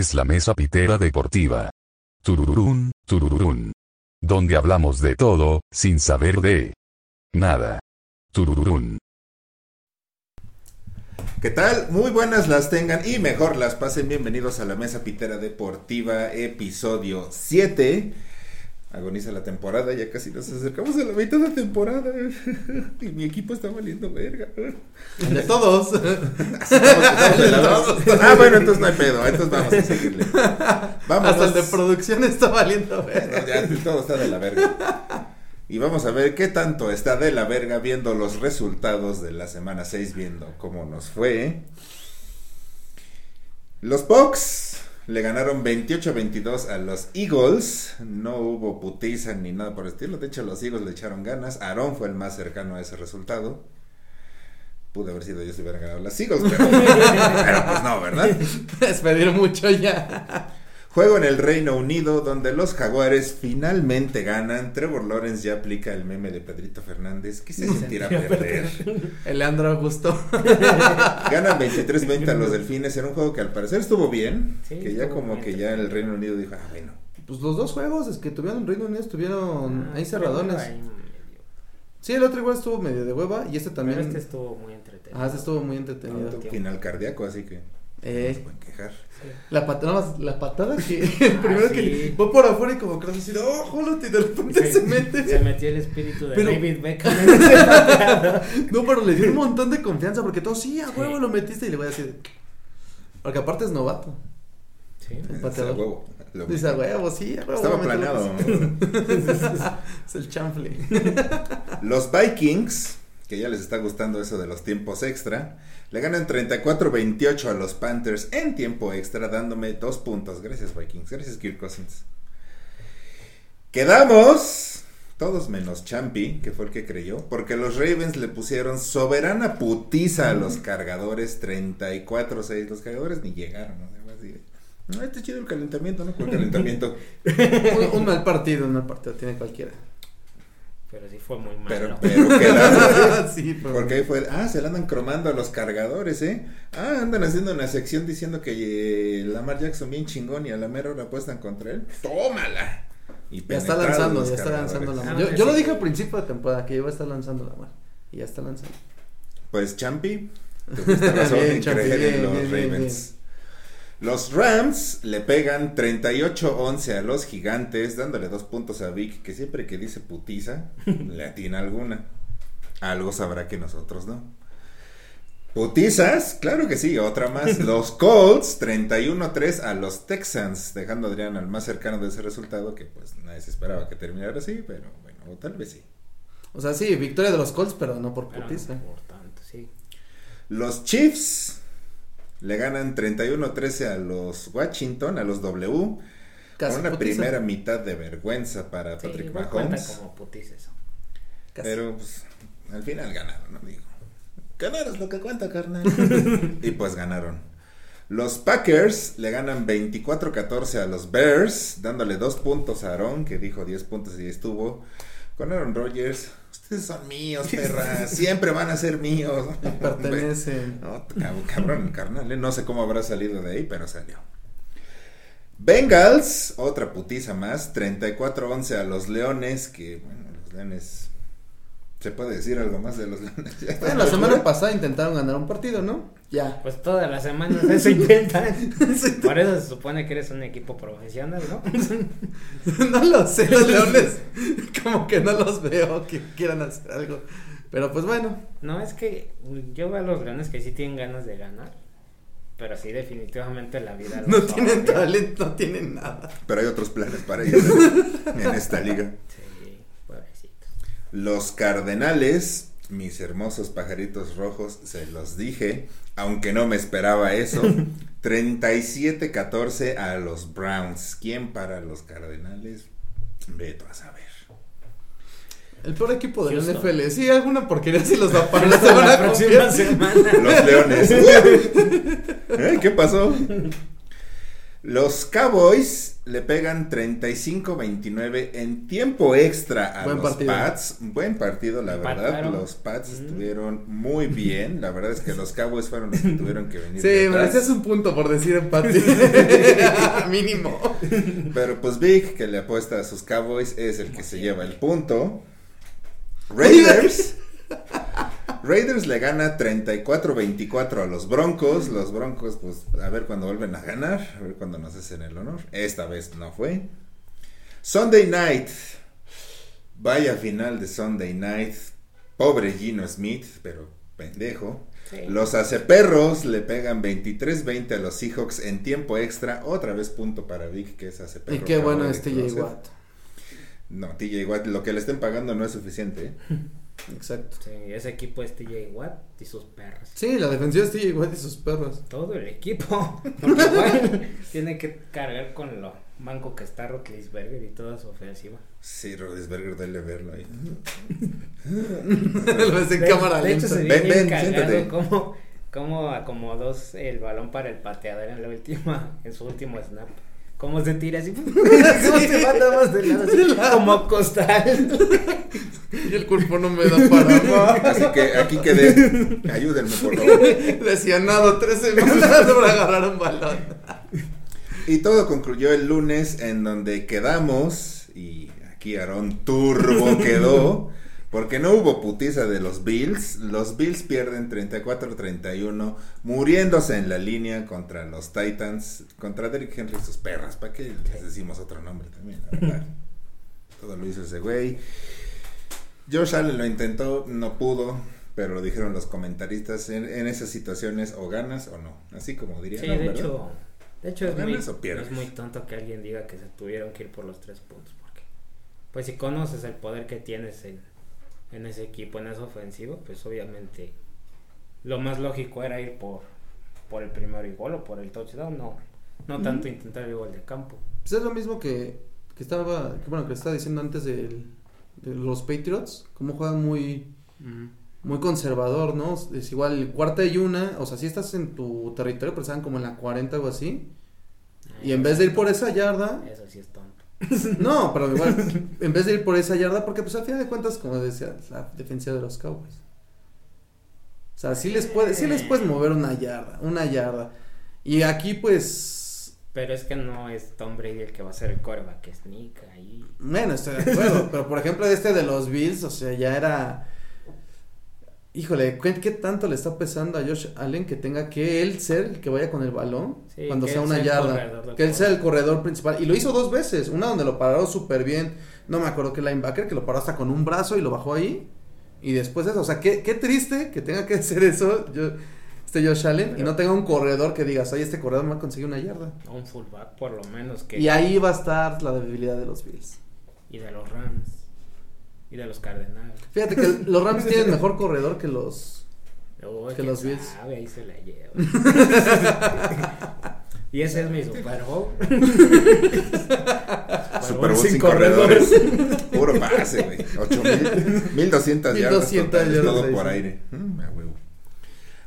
es la mesa pitera deportiva. Turururún, turururún. Donde hablamos de todo, sin saber de nada. Turururún. ¿Qué tal? Muy buenas las tengan y mejor las pasen. Bienvenidos a la Mesa Pitera Deportiva, episodio 7. Agoniza la temporada, ya casi nos acercamos a la mitad de la temporada. y mi equipo está valiendo verga. De todos. ah, bueno, entonces no hay pedo. Entonces vamos a seguirle. Vamos. Hasta el de producción está valiendo verga. ya todo está de la verga. Y vamos a ver qué tanto está de la verga viendo los resultados de la semana 6, viendo cómo nos fue. Los Bucks le ganaron 28-22 a los Eagles. No hubo putiza ni nada por el estilo. De hecho, los Eagles le echaron ganas. Aaron fue el más cercano a ese resultado. Pude haber sido yo si hubieran ganado las Eagles, pero, pues no, ¿verdad? Es pedir mucho ya. Juego en el Reino Unido donde los Jaguares finalmente ganan. Trevor Lawrence ya aplica el meme de Pedrito Fernández. ¿Qué se sentirá perder? El Leandro Augusto. Ganan 23-20 a los Delfines en un juego que al parecer estuvo bien. que ya como que ya el Reino Unido dijo, ah, bueno. Pues los dos juegos es que tuvieron en Reino Unido estuvieron Ah, ahí cerradones. Sí, el otro igual estuvo medio de hueva y este también. Pero este estuvo muy entretenido. Ah, este estuvo muy entretenido. Final cardíaco, así que Eh, no se pueden quejar. la patada, la patada que el primero sí. que fue por afuera y como que oh, jólate, y de repente se, mete. Se metió el espíritu de Pero- David Beckham. No, pero le dio un montón de confianza porque todos, sí, a huevo Sí. lo metiste y le voy a decir. Porque aparte es novato. Sí. El pateador. huevo. Dice a huevo, sí, a huevo. Estaba planeado. que sea". es el chanfle. Los Vikings, que ya les está gustando eso de los tiempos extra, le ganan 34-28 a los Panthers en tiempo extra, dándome dos puntos. Gracias, Vikings. Gracias, Kirk Cousins. Quedamos todos menos Champi, que fue el que creyó, porque los Ravens le pusieron soberana putiza a los cargadores 34-6. Los cargadores ni llegaron, ¿no? No, está chido el calentamiento, ¿no? ¿Cuál calentamiento? un, un mal partido, un mal partido tiene cualquiera. Pero sí fue muy malo. Pero, pero quedaron. sí, pero. Porque ahí fue, ah, se la andan cromando a los cargadores, ¿eh? Ah, andan haciendo una sección diciendo que eh, Lamar Jackson bien chingón y a la mera hora apuestan contra él. ¡Tómala! Y Ya está lanzando, ya está lanzando la Ah, mano. Yo, yo lo dije al principio de temporada que iba a estar lanzando la mano. Y ya está lanzando. Pues Champi, tuviste razón Bien, en Champi, creer en bien, los bien, bien, Ravens. Los Rams le pegan 38-11 a los gigantes, dándole dos puntos a Vic, que siempre que dice putiza, le atina alguna. Algo sabrá que nosotros no. Putizas, claro que sí, otra más. Los Colts 31-3 a los Texans, dejando a Adrián al más cercano de ese resultado, que pues nadie se esperaba que terminara así, pero bueno, o tal vez sí. O sea, sí, victoria de los Colts, pero no por Pero no putiza. por tanto, sí. Los Chiefs le ganan 31-13 a los Washington, a los W, Casi con una putiza. primera mitad de vergüenza para Sí, Patrick Mahomes. como putiza eso. Casi. Pero pues, al final ganaron, ¿no? Digo, ganar es lo que cuenta, carnal. y pues ganaron. Los Packers le ganan 24-14 a los Bears, dándole dos puntos a Aaron, que dijo 10 puntos y estuvo. Con Aaron Rodgers, son míos, perra, siempre van a ser míos. Pertenecen. No, cabrón, carnal, eh, no sé cómo habrá salido de ahí, pero salió. Bengals, otra putiza más, 34-11 a los Leones, que bueno, los Leones... ¿Se puede decir algo más de los Leones? Bueno, la semana pasada intentaron ganar un partido, ¿no? Ya. Pues todas las semanas eso intentan. Por eso se supone que eres un equipo profesional, ¿no? no lo sé, los leones. Como que no los veo que quieran hacer algo. Pero pues bueno. No, es que yo veo a los leones que sí tienen ganas de ganar. Pero sí, definitivamente la vida. No tienen talento, no tienen nada. Pero hay otros planes para ellos en, en esta liga. Sí. Los Cardenales, mis hermosos pajaritos rojos, se los dije, aunque no me esperaba eso. 37-14 a los Browns. ¿Quién para los Cardenales? Veto a saber. El peor equipo de la. NFL. Sí, alguna porquería sí los va a parar la semana la próxima semana. Los Leones. ¿Eh? ¿Qué pasó? Los Cowboys le pegan 35-29 en tiempo extra a Buen los partido. Pats. Buen partido, la verdad. Los Pats Mm. estuvieron muy bien. La verdad es que los Cowboys fueron los que tuvieron que venir. Sí, merecías un punto por decir empate. Mínimo. Pero pues Vic, que le apuesta a sus Cowboys, es el que se lleva el punto. Raiders. Raiders le gana 34-24 a los Broncos. Los Broncos, pues, a ver cuándo vuelven a ganar. A ver cuándo nos hacen el honor. Esta vez no fue. Sunday Night. Vaya final de Sunday Night. Pobre Gino Smith, pero pendejo. Sí. Los aceperros le pegan 23-20 a los Seahawks en tiempo extra. Otra vez punto para Vic, que es aceperro. Y qué bueno acabo de es TJ conocer. Watt. No, TJ Watt, lo que le estén pagando no es suficiente. ¿eh? Exacto. Sí, ese equipo es TJ Watt y sus perros. Sí, la defensiva es TJ Watt y sus perros. Todo el equipo. Porque tiene que cargar con lo manco que está Rotlisberger y toda su ofensiva. Sí, Rodisberger, dale verlo ahí. Lo ves en de, cámara de hecho, se lenta. ve Ven, ven, siéntate. cómo, cómo acomodó el balón para el pateador en la última, en su último snap. Cómo se tira así. cómo se va nada más de lado, así, como costal. Y el cuerpo no me da para Así que aquí quedé. Ayúdenme, por favor. Lesionado tres semanas para agarrar un balón. Y todo concluyó el lunes en donde quedamos. Y aquí Aarón Turbo quedó. Porque no hubo putiza de los Bills. Los Bills pierden 34-31. Muriéndose en la línea contra los Titans. Contra Derrick Henry y sus perras. ¿Para qué les decimos otro nombre también? La verdad. Todo lo hizo ese güey. Josh Allen lo intentó, no pudo. Pero lo dijeron los comentaristas. En, en esas situaciones o ganas o no. Así como dirían. Sí, ¿no? de ¿verdad? hecho, de hecho es muy, es muy tonto que alguien diga que se tuvieron que ir por los tres puntos. Porque, pues si conoces el poder que tienes en, en ese equipo, en esa ofensiva, pues obviamente lo más lógico era ir por, por el primero y gol o por el touchdown, no, no tanto intentar el gol de campo. Pues es lo mismo que, que estaba, que, bueno, que estaba diciendo antes del- de los Patriots, cómo juegan muy, muy conservador, ¿no? Es igual cuarta y una, o sea, si estás en tu territorio, pero estaban como en la 40 o así, y en vez de ir por esa yarda, Eso sí es tonto. no, pero igual, en vez de ir por esa yarda, porque pues al final de cuentas, como decía, la defensa de los Cowboys. O sea, sí les puedes, sí les puedes mover una yarda, una yarda. Y aquí pues Pero es que no es Tom Brady el que va a ser el coreback, es Nick ahí. Bueno, estoy de acuerdo, pero por ejemplo este de los Bills, o sea, ya era... Híjole, ¿qué, tanto le está pesando a Josh Allen que tenga que él ser el que vaya con el balón Sí, cuando que sea una sea yarda? Que él sea el corredor. principal. Y lo hizo dos veces, una donde lo pararon súper bien, no me acuerdo qué linebacker, que lo paró hasta con un brazo y lo bajó ahí. Y después eso, o sea, qué, qué triste que tenga que hacer eso yo, este Josh Allen y no tenga un corredor que digas, oye, este corredor me va a conseguir una yarda. Un fullback por lo menos que... Y ahí va a estar la debilidad de los Bills. y de los Rams. Y de los Cardenales. Fíjate que los Rams tienen mejor corredor que los... Uy, Que los Bills. sabe, ahí se la lleva. y ese es mi Super Bowl. Super Bowl sin corredores. Puro pase, güey. 8000, 1200 yardas 1200 totales, yardas todo por aire. Mm, a huevo.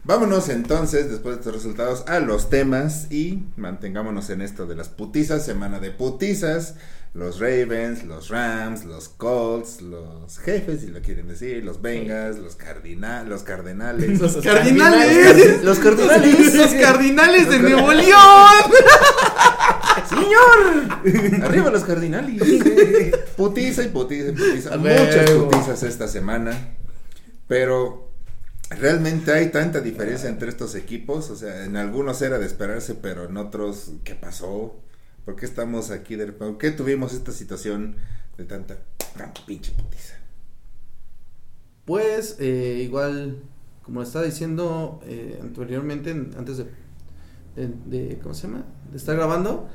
Vámonos entonces, después de estos resultados, a los temas y mantengámonos en esto de las putizas, semana de putizas. Los Ravens, los Rams, los Colts, los jefes, si lo quieren decir, los Bengals, los, cardina los Cardenales. Los Los cardinales. Los cardinales. Los cardinales de Nuevo. León. ¡Señor! ¡Arriba los cardinales! Putiza y putiza y putiza. Muchas putizas esta semana. Pero realmente hay tanta diferencia entre estos equipos. O sea, en algunos era de esperarse, pero en otros, ¿qué pasó? ¿Por qué estamos aquí de ¿Por qué tuvimos esta situación de tanta, tanta pinche putiza? Pues eh, igual, como estaba diciendo eh, anteriormente, en- antes de, de, de- ¿cómo se llama? De estar grabando,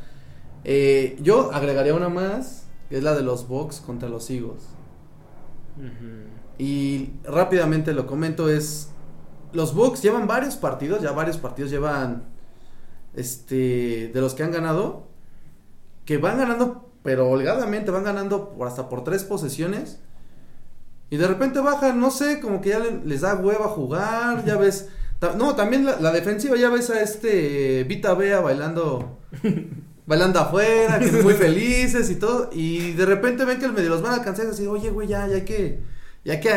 eh, yo agregaría una más, que es la de los Bucks contra los Eagles. Y rápidamente lo comento es los Bucks llevan varios partidos, ya varios partidos llevan este de los que han ganado que van ganando pero holgadamente van ganando por hasta por tres posesiones y de repente bajan, no sé, como que ya le- les da hueva jugar, ya ves ta- no, también la, la defensiva ya ves a este Vita Bea bailando bailando afuera, que muy felices y todo y de repente ven que el medio los van a alcanzar y así, "Oye, güey, ya ya hay que Y hay que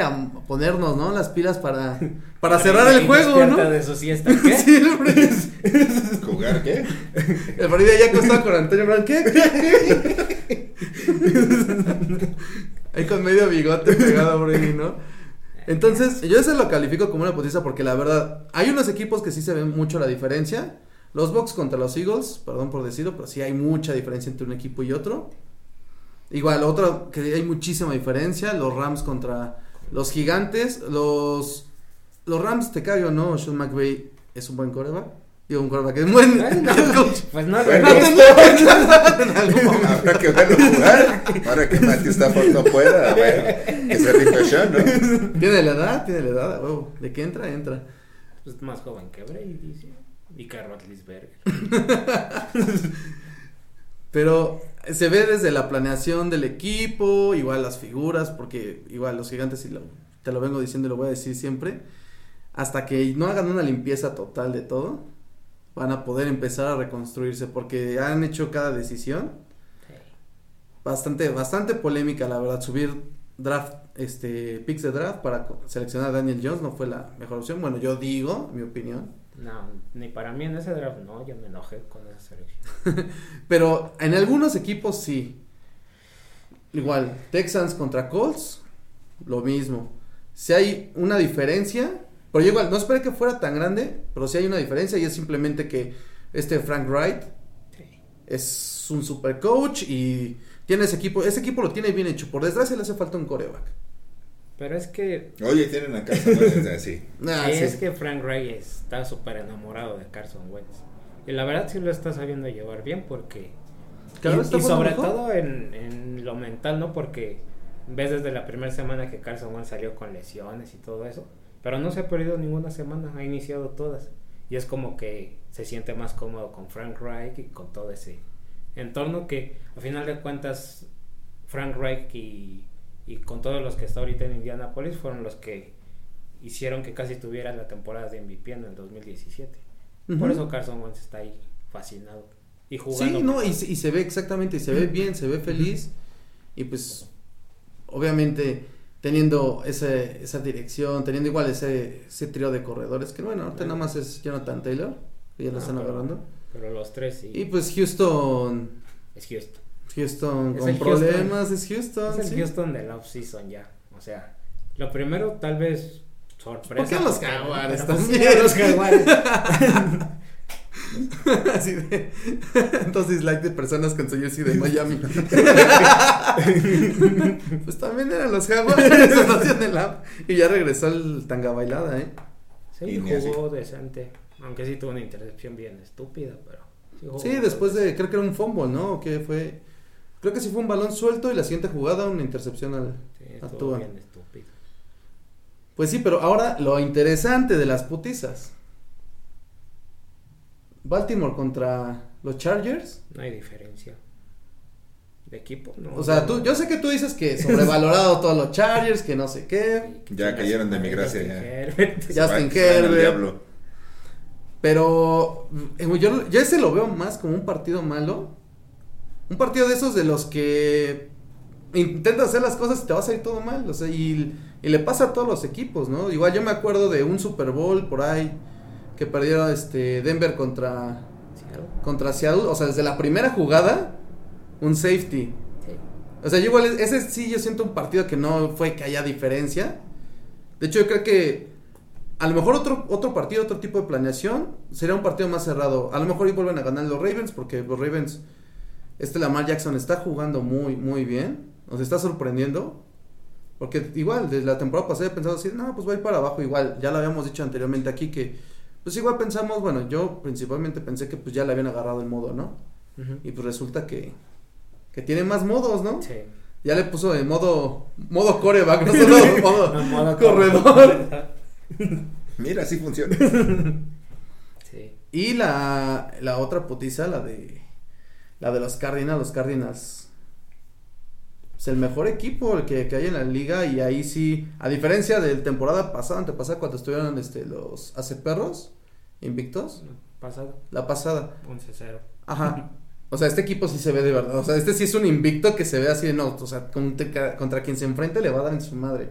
ponernos, ¿no? Las pilas para, para cerrar el juego, ¿no? de su siesta, ¿qué? Sí, el ¿Jugar qué? el Brady ya acostado con Antonio Brown. ¿Qué? Ahí con medio bigote pegado a Brady, ¿no? Entonces, yo ese lo califico como una putiza porque la verdad, hay unos equipos que sí se ven mucho la diferencia. Los Bucks contra los Eagles, perdón por decirlo, pero sí hay mucha diferencia entre un equipo y otro. Igual, otro que hay muchísima diferencia, los Rams contra los Gigantes. Los, los Rams, te cago, ¿no? Sean McVay es un buen coreback. Digo, un coreback es buen Bueno, head coach. Pues no, Bueno. no, En algún momento. Habrá que verlo jugar. Ahora que Matthew Stafford no pueda, bueno, que se Sean, ¿no? Tiene la edad, tiene la edad, a huevo. De que entra, entra. pues más joven que Brady, sí. Y que Roethlisberger. Pero se ve desde la planeación del equipo, igual las figuras, porque igual los gigantes, y lo- te lo vengo diciendo y lo voy a decir siempre, hasta que no hagan una limpieza total de todo, van a poder empezar a reconstruirse, porque han hecho cada decisión Sí. bastante, bastante polémica, la verdad, subir draft, este, picks de draft para seleccionar a Daniel Jones no fue la mejor opción, bueno, yo digo, mi opinión, No, ni para mí en ese draft, no, yo me enojé con esa selección. Pero en algunos equipos sí. Igual, Texans contra Colts, lo mismo. Si hay una diferencia, pero yo igual, no esperé que fuera tan grande, pero si hay una diferencia y es simplemente que este Frank Wright Sí. es un super coach y tiene ese equipo, ese equipo lo tiene bien hecho. Por desgracia le hace falta un coreback. Pero es que, Oye, tienen acá Wentz así. Ah, sí, sí. es que Frank Reich está súper enamorado de Carson Wentz. Y la verdad sí lo está sabiendo llevar bien porque... Cada y, y sobre mejor. todo en, en lo mental, ¿no? Porque ves desde la primera semana que Carson Wentz salió con lesiones y todo eso. Pero no se ha perdido ninguna semana, ha iniciado todas. Y es como que se siente más cómodo con Frank Reich y con todo ese entorno que a final de cuentas Frank Reich y, y con todos los que está ahorita en Indianapolis fueron los que hicieron que casi tuviera la temporada de MVP en el 2017. Por Ujú. eso Carson Wentz está ahí fascinado y jugando. Sí, no, y, se- y se ve exactamente, y se ve bien, se ve feliz. Y pues, obviamente, teniendo ese, esa dirección, teniendo igual ese, ese trío de corredores, que bueno, ahorita nada más es Jonathan Taylor, que ya lo No, están pero- agarrando. Pero los tres sí. Y pues Houston, es Houston. Houston con Houston. problemas, es Houston. Es el sí. Houston del off-season ya. O sea, lo primero tal vez sorpresa. ¿Por qué los Jaguares también? los Jaguares. Así de, entonces like de personas con su jersey de Miami. pues también eran los Jaguares, y ya regresó el tanga bailada, ¿eh? Sí, Y jugó decente. Aunque sí tuvo una intercepción bien estúpida, pero. Sí, después de, creo que era un fumble, ¿no? ¿O qué fue? Creo que sí fue un balón suelto y la siguiente jugada una intercepción al... Sí, a estuvo Tua. bien estúpido. Pues sí, pero ahora lo interesante de las putizas. Baltimore contra los Chargers. No hay diferencia. De equipo, no. O sea, tú, yo sé que tú dices que sobrevalorado todos los Chargers, que no sé qué. Que Ya cayeron de mi gracia, Justin ya. Justin Herbert. Pero eh, yo, yo ese lo veo más como un partido malo. Un partido de esos de los que intentas hacer las cosas y te va a salir todo mal. O sea, y, y le pasa a todos los equipos, ¿no? Igual yo me acuerdo de un Super Bowl por ahí que perdieron este Denver contra, Seattle. contra Seattle. O sea, desde la primera jugada, un safety. Sí. O sea, yo igual, ese sí yo siento un partido que no fue que haya diferencia. De hecho, yo creo que a lo mejor otro, otro partido, otro tipo de planeación, sería un partido más cerrado. A lo mejor y vuelven a ganar los Ravens, porque los Ravens, este Lamar Jackson está jugando muy, muy bien. Nos está sorprendiendo. Porque igual, desde la temporada pasada he pensado así, no, pues va a ir para abajo. Igual, ya lo habíamos dicho anteriormente aquí que, pues igual pensamos, bueno, yo principalmente pensé que pues ya le habían agarrado el modo, ¿no? Y pues resulta que, que tiene más modos, ¿no? Sí. Ya le puso de modo modo coreback, no solo modo, No, modo corredor. Mira, así funciona. Sí. Y la, la otra putiza, la de la de los Cardinals, los Cardinals. Es el mejor equipo el que, que hay en la liga y ahí sí, a diferencia de la temporada pasada, antepasada, cuando estuvieron este, los hace perros invictos, Pasado. la pasada. 11-0. Ajá. O sea, este equipo sí se ve de verdad. O sea, este sí es un invicto que se ve así de no. O sea, contra, contra quien se enfrente le va a dar en su madre.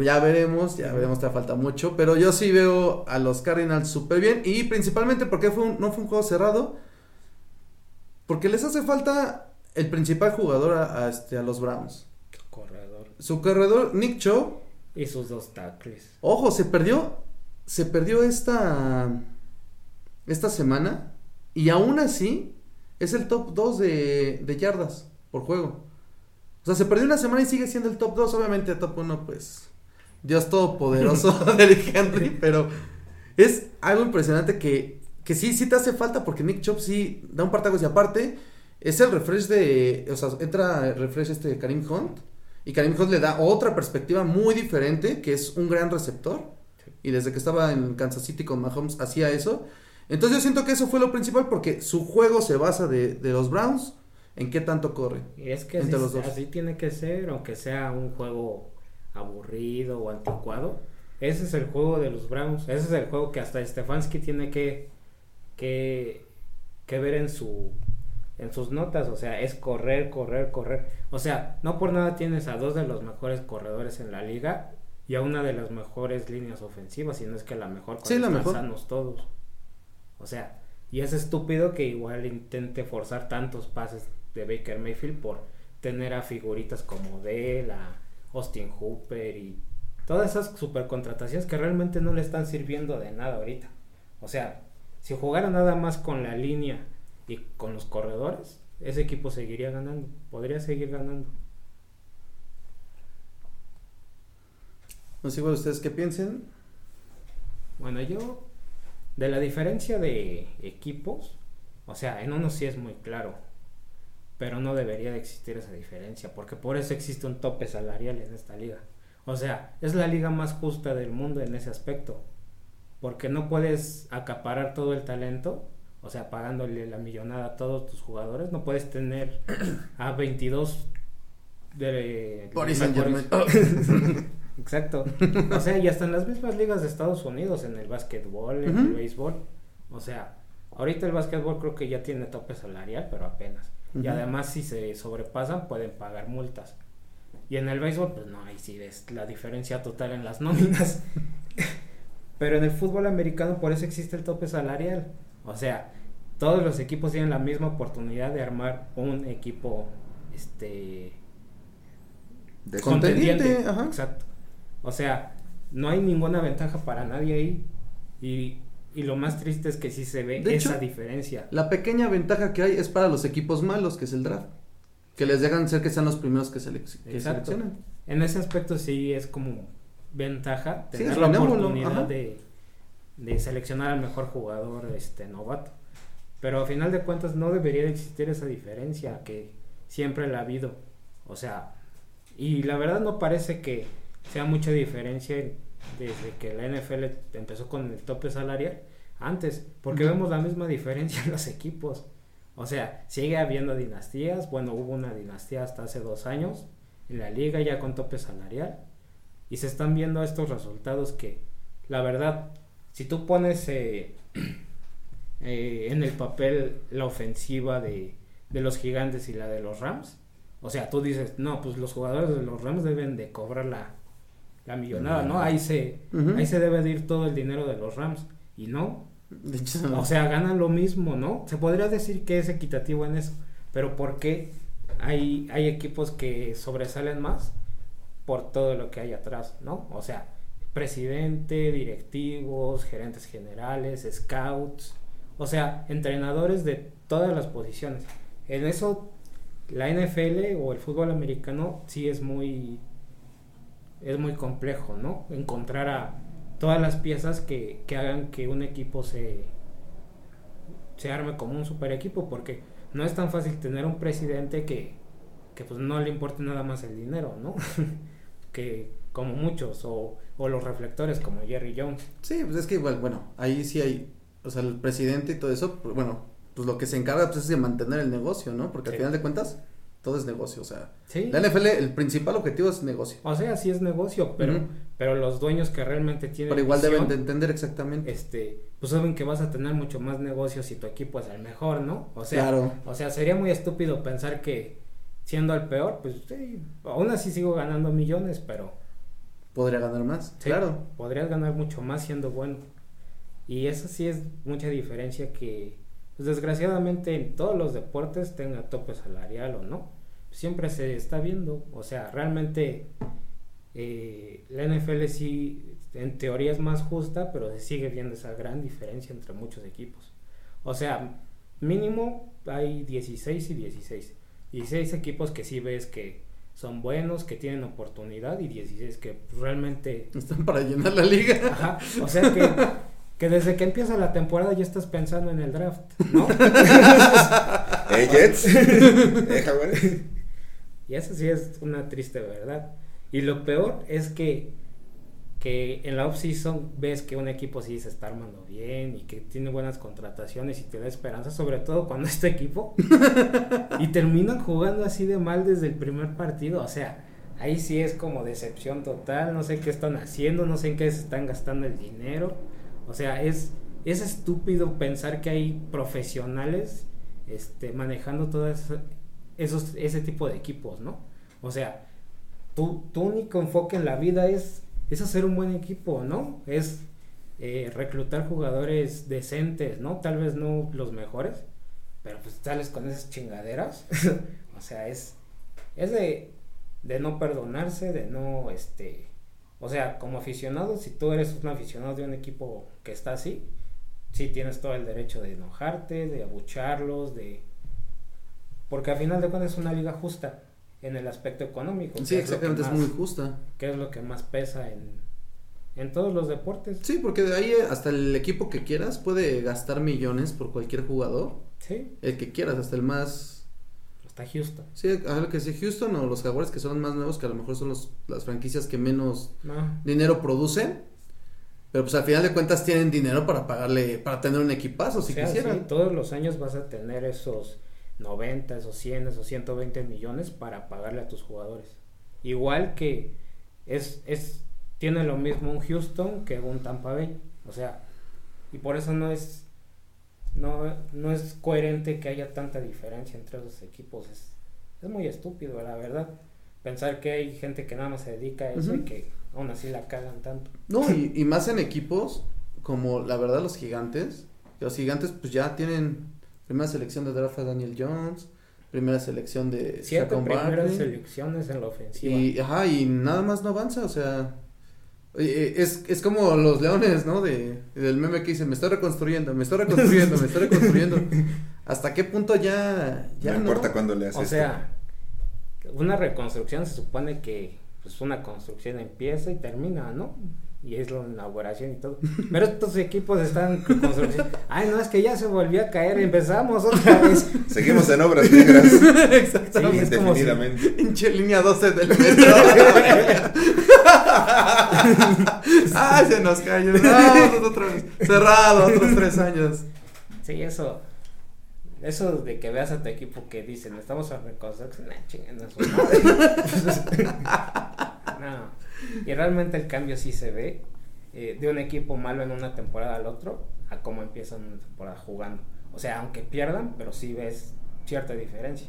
Ya veremos, ya veremos, te falta mucho. Pero yo sí veo a los Cardinals súper bien. Y principalmente porque fue un- no fue un juego cerrado. Porque les hace falta el principal jugador a, a este, a los Browns. Corredor. Su corredor, Nick Cho, Y sus dos tackles. ojo, se perdió. Se perdió esta. Esta semana. Y aún así, es el top 2 de, de yardas por juego. O sea, se perdió una semana y sigue siendo el top 2. Obviamente, top 1, pues. Dios todopoderoso del Henry. Pero es algo impresionante que, que sí, sí te hace falta. Porque Nick Chop sí da un partago y aparte. Es el refresh de. O sea, entra el refresh este de Karim Hunt. Y Karim Hunt le da otra perspectiva muy diferente. Que es un gran receptor. Y desde que estaba en Kansas City con Mahomes hacía eso. Entonces yo siento que eso fue lo principal porque su juego se basa de, de los Browns en qué tanto corre. Y es que así, Entre los dos. así tiene que ser, aunque sea un juego aburrido o anticuado. Ese es el juego de los Browns. Ese es el juego que hasta Stefanski tiene que, que, que ver en su en sus notas, o sea, es correr, correr, correr. O sea, no por nada tienes a dos de los mejores corredores en la liga y a una de las mejores líneas ofensivas, si no es que la mejor cuando Sí, la están mejor. sanos todos. O sea, y es estúpido que igual intente forzar tantos pases de Baker Mayfield por tener a figuritas como Dell, a Austin Hooper y todas esas supercontrataciones que realmente no le están sirviendo de nada ahorita. O sea, si jugara nada más con la línea y con los corredores, ese equipo seguiría ganando, podría seguir ganando. No sé igual ustedes qué piensen. Bueno, yo, de la diferencia de equipos, o sea, en uno sí es muy claro, pero no debería de existir esa diferencia, porque por eso existe un tope salarial en esta liga. O sea, es la liga más justa del mundo en ese aspecto, porque no puedes acaparar todo el talento, o sea, pagándole la millonada a todos tus jugadores, no puedes tener a 22 de Paris Saint-Germain. Exacto. O sea, y hasta en las mismas ligas de Estados Unidos, en el básquetbol, en el béisbol. O sea, ahorita el básquetbol creo que ya tiene tope salarial, pero apenas. Y además, si se sobrepasan, pueden pagar multas. Y en el béisbol, pues no, ahí sí ves la diferencia total en las nóminas. pero en el fútbol americano, por eso existe el tope salarial. O sea, todos los equipos tienen la misma oportunidad de armar un equipo, este, De- Contendiente, contendiente. ajá. Exacto. O sea, no hay ninguna ventaja para nadie ahí. Y, y lo más triste es que sí se ve De esa hecho, diferencia. La pequeña ventaja que hay es para los equipos malos, que es el draft. Que les dejan ser que sean los primeros que, seleccionan. En ese aspecto sí es como ventaja tener la oportunidad de, de seleccionar al mejor jugador este novato. Pero a final de cuentas no debería de existir esa diferencia que siempre la ha habido. O sea, y la verdad no parece que sea mucha diferencia desde que la NFL empezó con el tope salarial antes, porque vemos la misma diferencia en los equipos. O sea, sigue habiendo dinastías, bueno, hubo una dinastía hasta hace dos años en la liga ya con tope salarial y se están viendo estos resultados que la verdad, si tú pones eh, eh, en el papel la ofensiva de, de los gigantes y la de los Rams, o sea, tú dices, no, pues los jugadores de los Rams deben de cobrar la, la millonada, ¿no? Ahí se, ahí se debe de ir todo el dinero de los Rams y no, De hecho, o sea, ganan lo mismo, ¿no? Se podría decir que es equitativo en eso, pero ¿por qué hay, hay equipos que sobresalen más? Por todo lo que hay atrás, ¿no? O sea, presidente, directivos, gerentes generales, scouts, o sea, entrenadores de todas las posiciones. En eso, la NFL o el fútbol americano sí es muy, es muy complejo, ¿no? Encontrar a todas las piezas que, que hagan que un equipo se, se arme como un super equipo, porque no es tan fácil tener un presidente que, que pues no le importe nada más el dinero, ¿no? que como muchos, o, o los reflectores como Jerry Jones. Sí, pues es que igual, bueno, ahí sí hay, o sea, el presidente y todo eso, pues, bueno, pues lo que se encarga pues es de mantener el negocio, ¿no? Porque al final de cuentas, todo es negocio, o sea, Sí. la NFL, el principal objetivo es negocio. O sea, sí es negocio, pero, pero los dueños que realmente tienen Pero igual visión, deben de entender exactamente. este, pues saben que vas a tener mucho más negocio si tu equipo es el mejor, ¿no? O sea, claro. o sea, sería muy estúpido pensar que siendo el peor, pues sí, aún así sigo ganando millones, pero podría ganar más. Sí, Claro. Podrías ganar mucho más siendo bueno. Y eso sí es mucha diferencia que, pues, desgraciadamente, en todos los deportes, tenga tope salarial o no. Siempre se está viendo. O sea, realmente eh, la NFL sí, en teoría es más justa, pero se sigue viendo esa gran diferencia entre muchos equipos. O sea, mínimo hay 16 y 16. 16 equipos que sí ves que son buenos, que tienen oportunidad y 16 que realmente Están para llenar la liga. Ajá, o sea que, que desde que empieza la temporada ya estás pensando en el draft, ¿no? ¿Eh, Jets? ¿Eh? Y eso sí es una triste verdad. Y lo peor es que, que en la off-season ves que un equipo sí se está armando bien y que tiene buenas contrataciones y te da esperanza, sobre todo cuando este equipo y terminan jugando así de mal desde el primer partido. O sea, ahí sí es como decepción total. No sé qué están haciendo, no sé en qué se están gastando el dinero. O sea, es, es estúpido pensar que hay profesionales este, manejando todo eso- esos, ese tipo de equipos, ¿no? O sea, tu, tu único enfoque en la vida es, es hacer un buen equipo, ¿no? Es eh, reclutar jugadores decentes, ¿no? Tal vez no los mejores, pero pues sales con esas chingaderas. o sea, es, es de, de no perdonarse, de no, este, o sea, como aficionado, si tú eres un aficionado de un equipo que está así, sí tienes todo el derecho de enojarte, de abucharlos, de... Porque al final de cuentas es una liga justa en el aspecto económico. Sí, es exactamente, es muy justa. que es lo que más pesa en, en todos los deportes. Sí, porque de ahí eh, hasta el equipo que quieras puede gastar millones por cualquier jugador. Sí, El que quieras, hasta el más... hasta Houston. Sí, a lo que sea Houston o los Jaguares que son más nuevos, que a lo mejor son los, las franquicias que menos No, dinero producen. Pero pues al final de cuentas tienen dinero para pagarle, para tener un equipazo si o sea, quisieran. sí, todos los años vas a tener esos 90, esos 100, esos 120 millones para pagarle a tus jugadores. Igual que es, es tiene lo mismo un Houston que un Tampa Bay. O sea, y por eso no es no, no es coherente que haya tanta diferencia entre esos equipos. Es, es muy estúpido, la verdad. Pensar que hay gente que nada más se dedica a eso y que aún así la cagan tanto. No, y, y más en equipos como la verdad los gigantes. Los gigantes pues ya tienen primera selección de draft a Daniel Jones, primera selección de Siete primeras Barkley, selecciones en la ofensiva. y ajá, y nada más no avanza, o sea, eh, es, es como los leones, ¿no? De, del meme que dicen, me estoy reconstruyendo, me estoy reconstruyendo, me estoy reconstruyendo. ¿Hasta qué punto ya, ya no importa cuándo le haces O sea, una reconstrucción se supone que pues una construcción empieza y termina, ¿no? Y es la inauguración y todo. Pero estos equipos están en construcción. Ay, no, es que ya se volvió a caer, empezamos otra vez. Seguimos en obras negras. Exactamente. Sí, si- Indefinidamente. Pinche línea 12 del metro. Ay, se nos cayó. No, otra vez. Cerrado, otros tres años. Sí, eso. Eso de que veas a tu equipo que dicen, estamos a reconstrucción, no. Y realmente el cambio sí se ve eh, de un equipo malo en una temporada al otro a cómo empiezan una temporada jugando. O sea, aunque pierdan, pero sí ves cierta diferencia.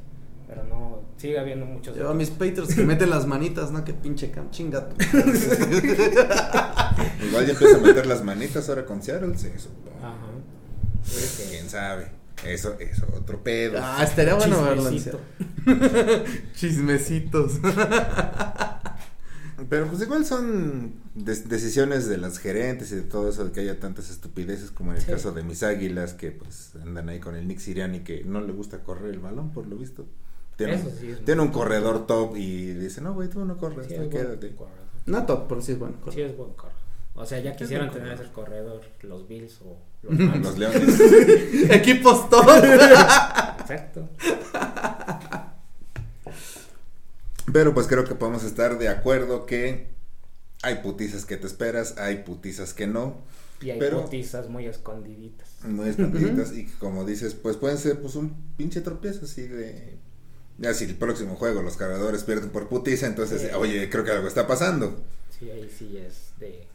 Pero no, sigue habiendo muchos. Yo a mis Patriots que meten las manitas, no, que pinche cam, chinga. tu- Igual ya empieza a meter las manitas ahora con Seattle. Sí, eso. Ajá. Pues, quién sabe. Eso, eso, otro pedo. Ah, estaría bueno verlo. Chismecitos. Pero pues igual son decisiones de las gerentes y de todo eso de que haya tantas estupideces como en el Sí. caso de mis águilas que pues andan ahí con el Nick Siriani que no le gusta correr el balón por lo visto. Tiene, Eso sí es tiene un corredor top y dice, no güey, tú no corres, Sí, tú es buen quédate. corredor. No top, pero sí es bueno. Sí, es buen corredor. O sea, ya Es quisieran tener corredor. ese corredor los Bills o los leones. Equipos todos. Exacto. Pero pues creo que podemos estar de acuerdo que hay putizas que te esperas, hay putizas que no. Y hay Pero- putizas muy escondiditas. muy escondiditas y que, como dices, pues pueden ser pues un pinche tropiezo así de ya si el próximo juego los cargadores pierden por putiza, entonces Sí. oye, creo que algo está pasando. Sí, ahí sí es de,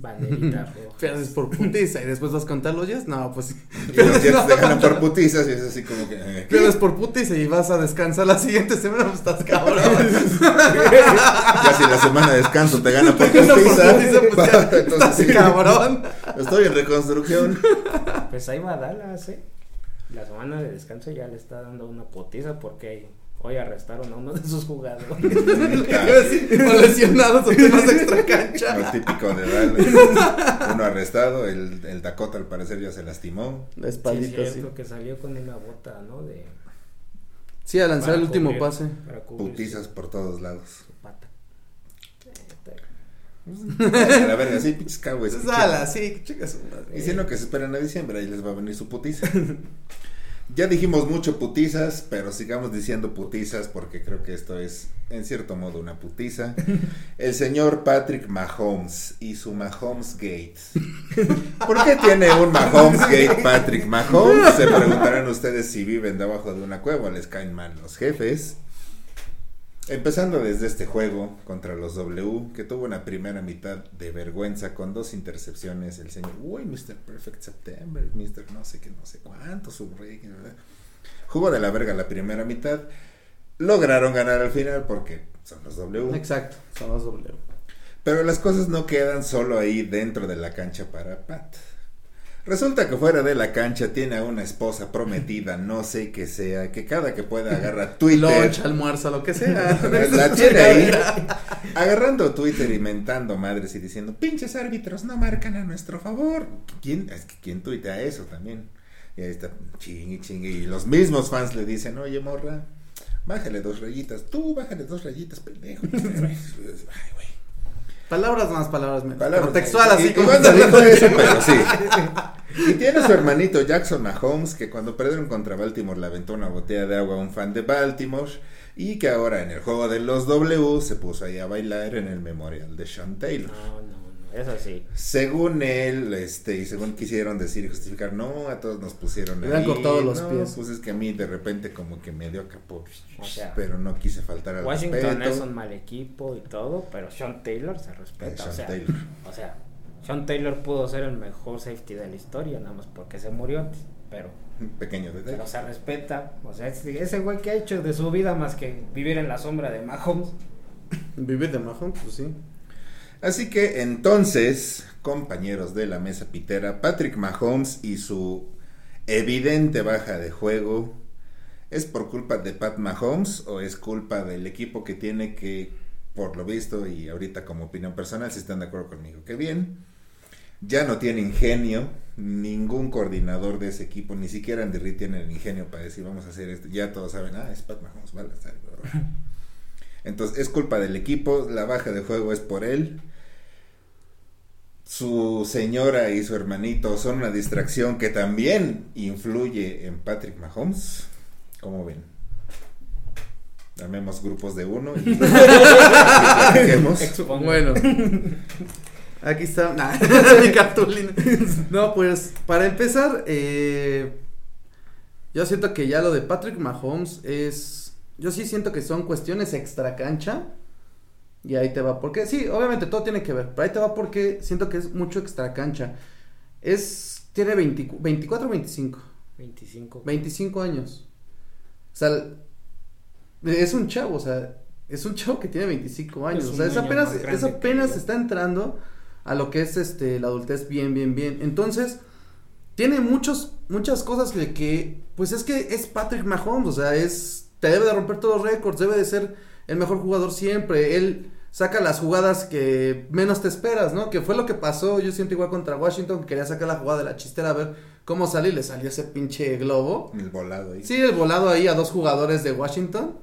Banderitas rojas. Pierdes por putiza y después vas contra los Jets. No, pues. Y los Jets te ganan por putizas y es así como que. eh, Pierdes por putiza y vas a descansar la siguiente semana. Pues estás cabrón. Ya si la semana de descanso te gana por por putiza. putiza, pues ya estás sí, cabrón. Estoy en reconstrucción. Pues ahí va Dallas, ¿eh? La semana de descanso ya le está dando una potiza porque hoy arrestaron a uno de sus jugadores. o lesionados o temas extra Lo cancha. típico de Dallas. Uno arrestado, el, el Dakota al parecer ya se lastimó. La Sí, es espaldita, sí. cierto que salió con una bota, ¿no? De Sí, a lanzar el último cubrir- pase. Para cubrir Putizas por todos lados. su pata. A la verga, sí, pinches Cowboys. Pues ala, sí, chicas. Diciendo que se esperan a diciembre, ahí les va a venir su putiza. Ya dijimos mucho putizas, pero sigamos diciendo putizas porque creo que esto es, en cierto modo, una putiza. El señor Patrick Mahomes y su Mahomes Gate. ¿Por qué tiene un Mahomes Gate Patrick Mahomes? Se preguntarán ustedes si viven debajo de una cueva les caen mal los jefes. Empezando desde este juego contra los W, que tuvo una primera mitad de vergüenza con dos intercepciones. El señor, uy, Mr. Perfect September, Mr. no sé qué, no sé cuánto, su rey, ¿verdad? Jugó de la verga la primera mitad. Lograron ganar al final porque son los W. Exacto, son los W. Pero las cosas no quedan solo ahí dentro de la cancha para Pat. Resulta que fuera de la cancha tiene a una esposa prometida, no sé qué sea, que cada que pueda agarra Twitter. Lunch, almuerzo, lo que sea. La tiene ahí, agarrando Twitter y mentando madres y diciendo, pinches árbitros no marcan a nuestro favor. ¿Quién, es que quién tuitea eso también? Y ahí está, chingue, chingue. Y los mismos fans le dicen, oye, morra, bájale dos rayitas. Tú, bájale dos rayitas, pendejo. Ay, güey. Palabras más, palabras menos. Palabras- textual, así Y- como. dijo eso, pero sí. Y tiene su hermanito Jackson Mahomes, que cuando perdieron contra Baltimore le aventó una botella de agua a un fan de Baltimore. Y que ahora en el juego de los W se puso ahí a bailar en el memorial de Sean Taylor. No, no, eso sí. Según él, este, y según quisieron decir y justificar, no, a todos nos pusieron Le ahí, cortado los no, pies. Pues es que a mí de repente como que me dio capo, O sea, pero no quise faltar al Washington respeto. es un mal equipo y todo, pero Sean Taylor se Eh, respeta. Sean o sea, Taylor. o sea, Sean Taylor pudo ser el mejor safety de la historia, nada más porque se murió antes, pero, pequeño detalle. pero se respeta. O sea, ese ese güey que ha hecho de su vida más que vivir en la sombra de Mahomes. Vivir de Mahomes, pues sí. Así que entonces, compañeros de la mesa pitera, Patrick Mahomes y su evidente baja de juego, ¿es por culpa de Pat Mahomes o es culpa del equipo que tiene que, por lo visto y ahorita como opinión personal, si están de acuerdo conmigo, que bien, ya no tiene ingenio, ningún coordinador de ese equipo, ni siquiera Andy Reid tiene el ingenio para decir vamos a hacer esto, ya todos saben, ah, es Pat Mahomes, vale, está bien". Entonces es culpa del equipo, la baja de juego es por él. Su señora y su hermanito son una distracción que también influye en Patrick Mahomes. ¿Cómo ven? Armemos grupos de uno y. Expongo. Bueno. Aquí está. Nah, mi cartulina. No, pues, para empezar, eh, yo siento que ya lo de Patrick Mahomes es. Yo sí siento que son cuestiones extra cancha. Y ahí te va. Porque sí, obviamente todo tiene que ver. Pero ahí te va porque siento que es mucho extra cancha. Es. Tiene 20 24 o 25. 25. 25 años. O sea, es un chavo, o sea, es un chavo que tiene 25 años. Es o sea, es apenas, es que apenas está entrando a lo que es este la adultez bien, bien, bien. Entonces, tiene muchos, muchas cosas de que, pues es que es Patrick Mahomes, o sea, es, te debe de romper todos los récords, debe de ser el mejor jugador siempre. Él saca las jugadas que menos te esperas, ¿no? Que fue lo que pasó, yo siento igual contra Washington, que quería sacar la jugada de la chistera a ver cómo sale y le salió ese pinche globo. El volado ahí. Sí, el volado ahí a dos jugadores de Washington.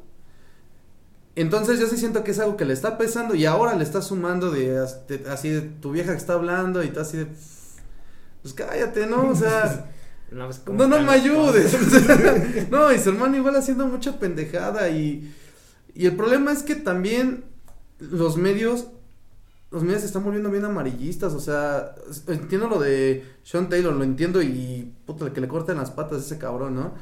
Entonces yo sí siento que es algo que le está pesando y ahora le está sumando de, de- así de tu vieja que está hablando y está así de pues cállate, ¿no? O sea, No, pues, ¿cómo no me ayudes. no, y su hermano igual haciendo mucha pendejada y y el problema es que también los medios los medios se están volviendo bien amarillistas, o sea, entiendo lo de Sean Taylor, lo entiendo y puta que le corten las patas a ese cabrón, ¿no?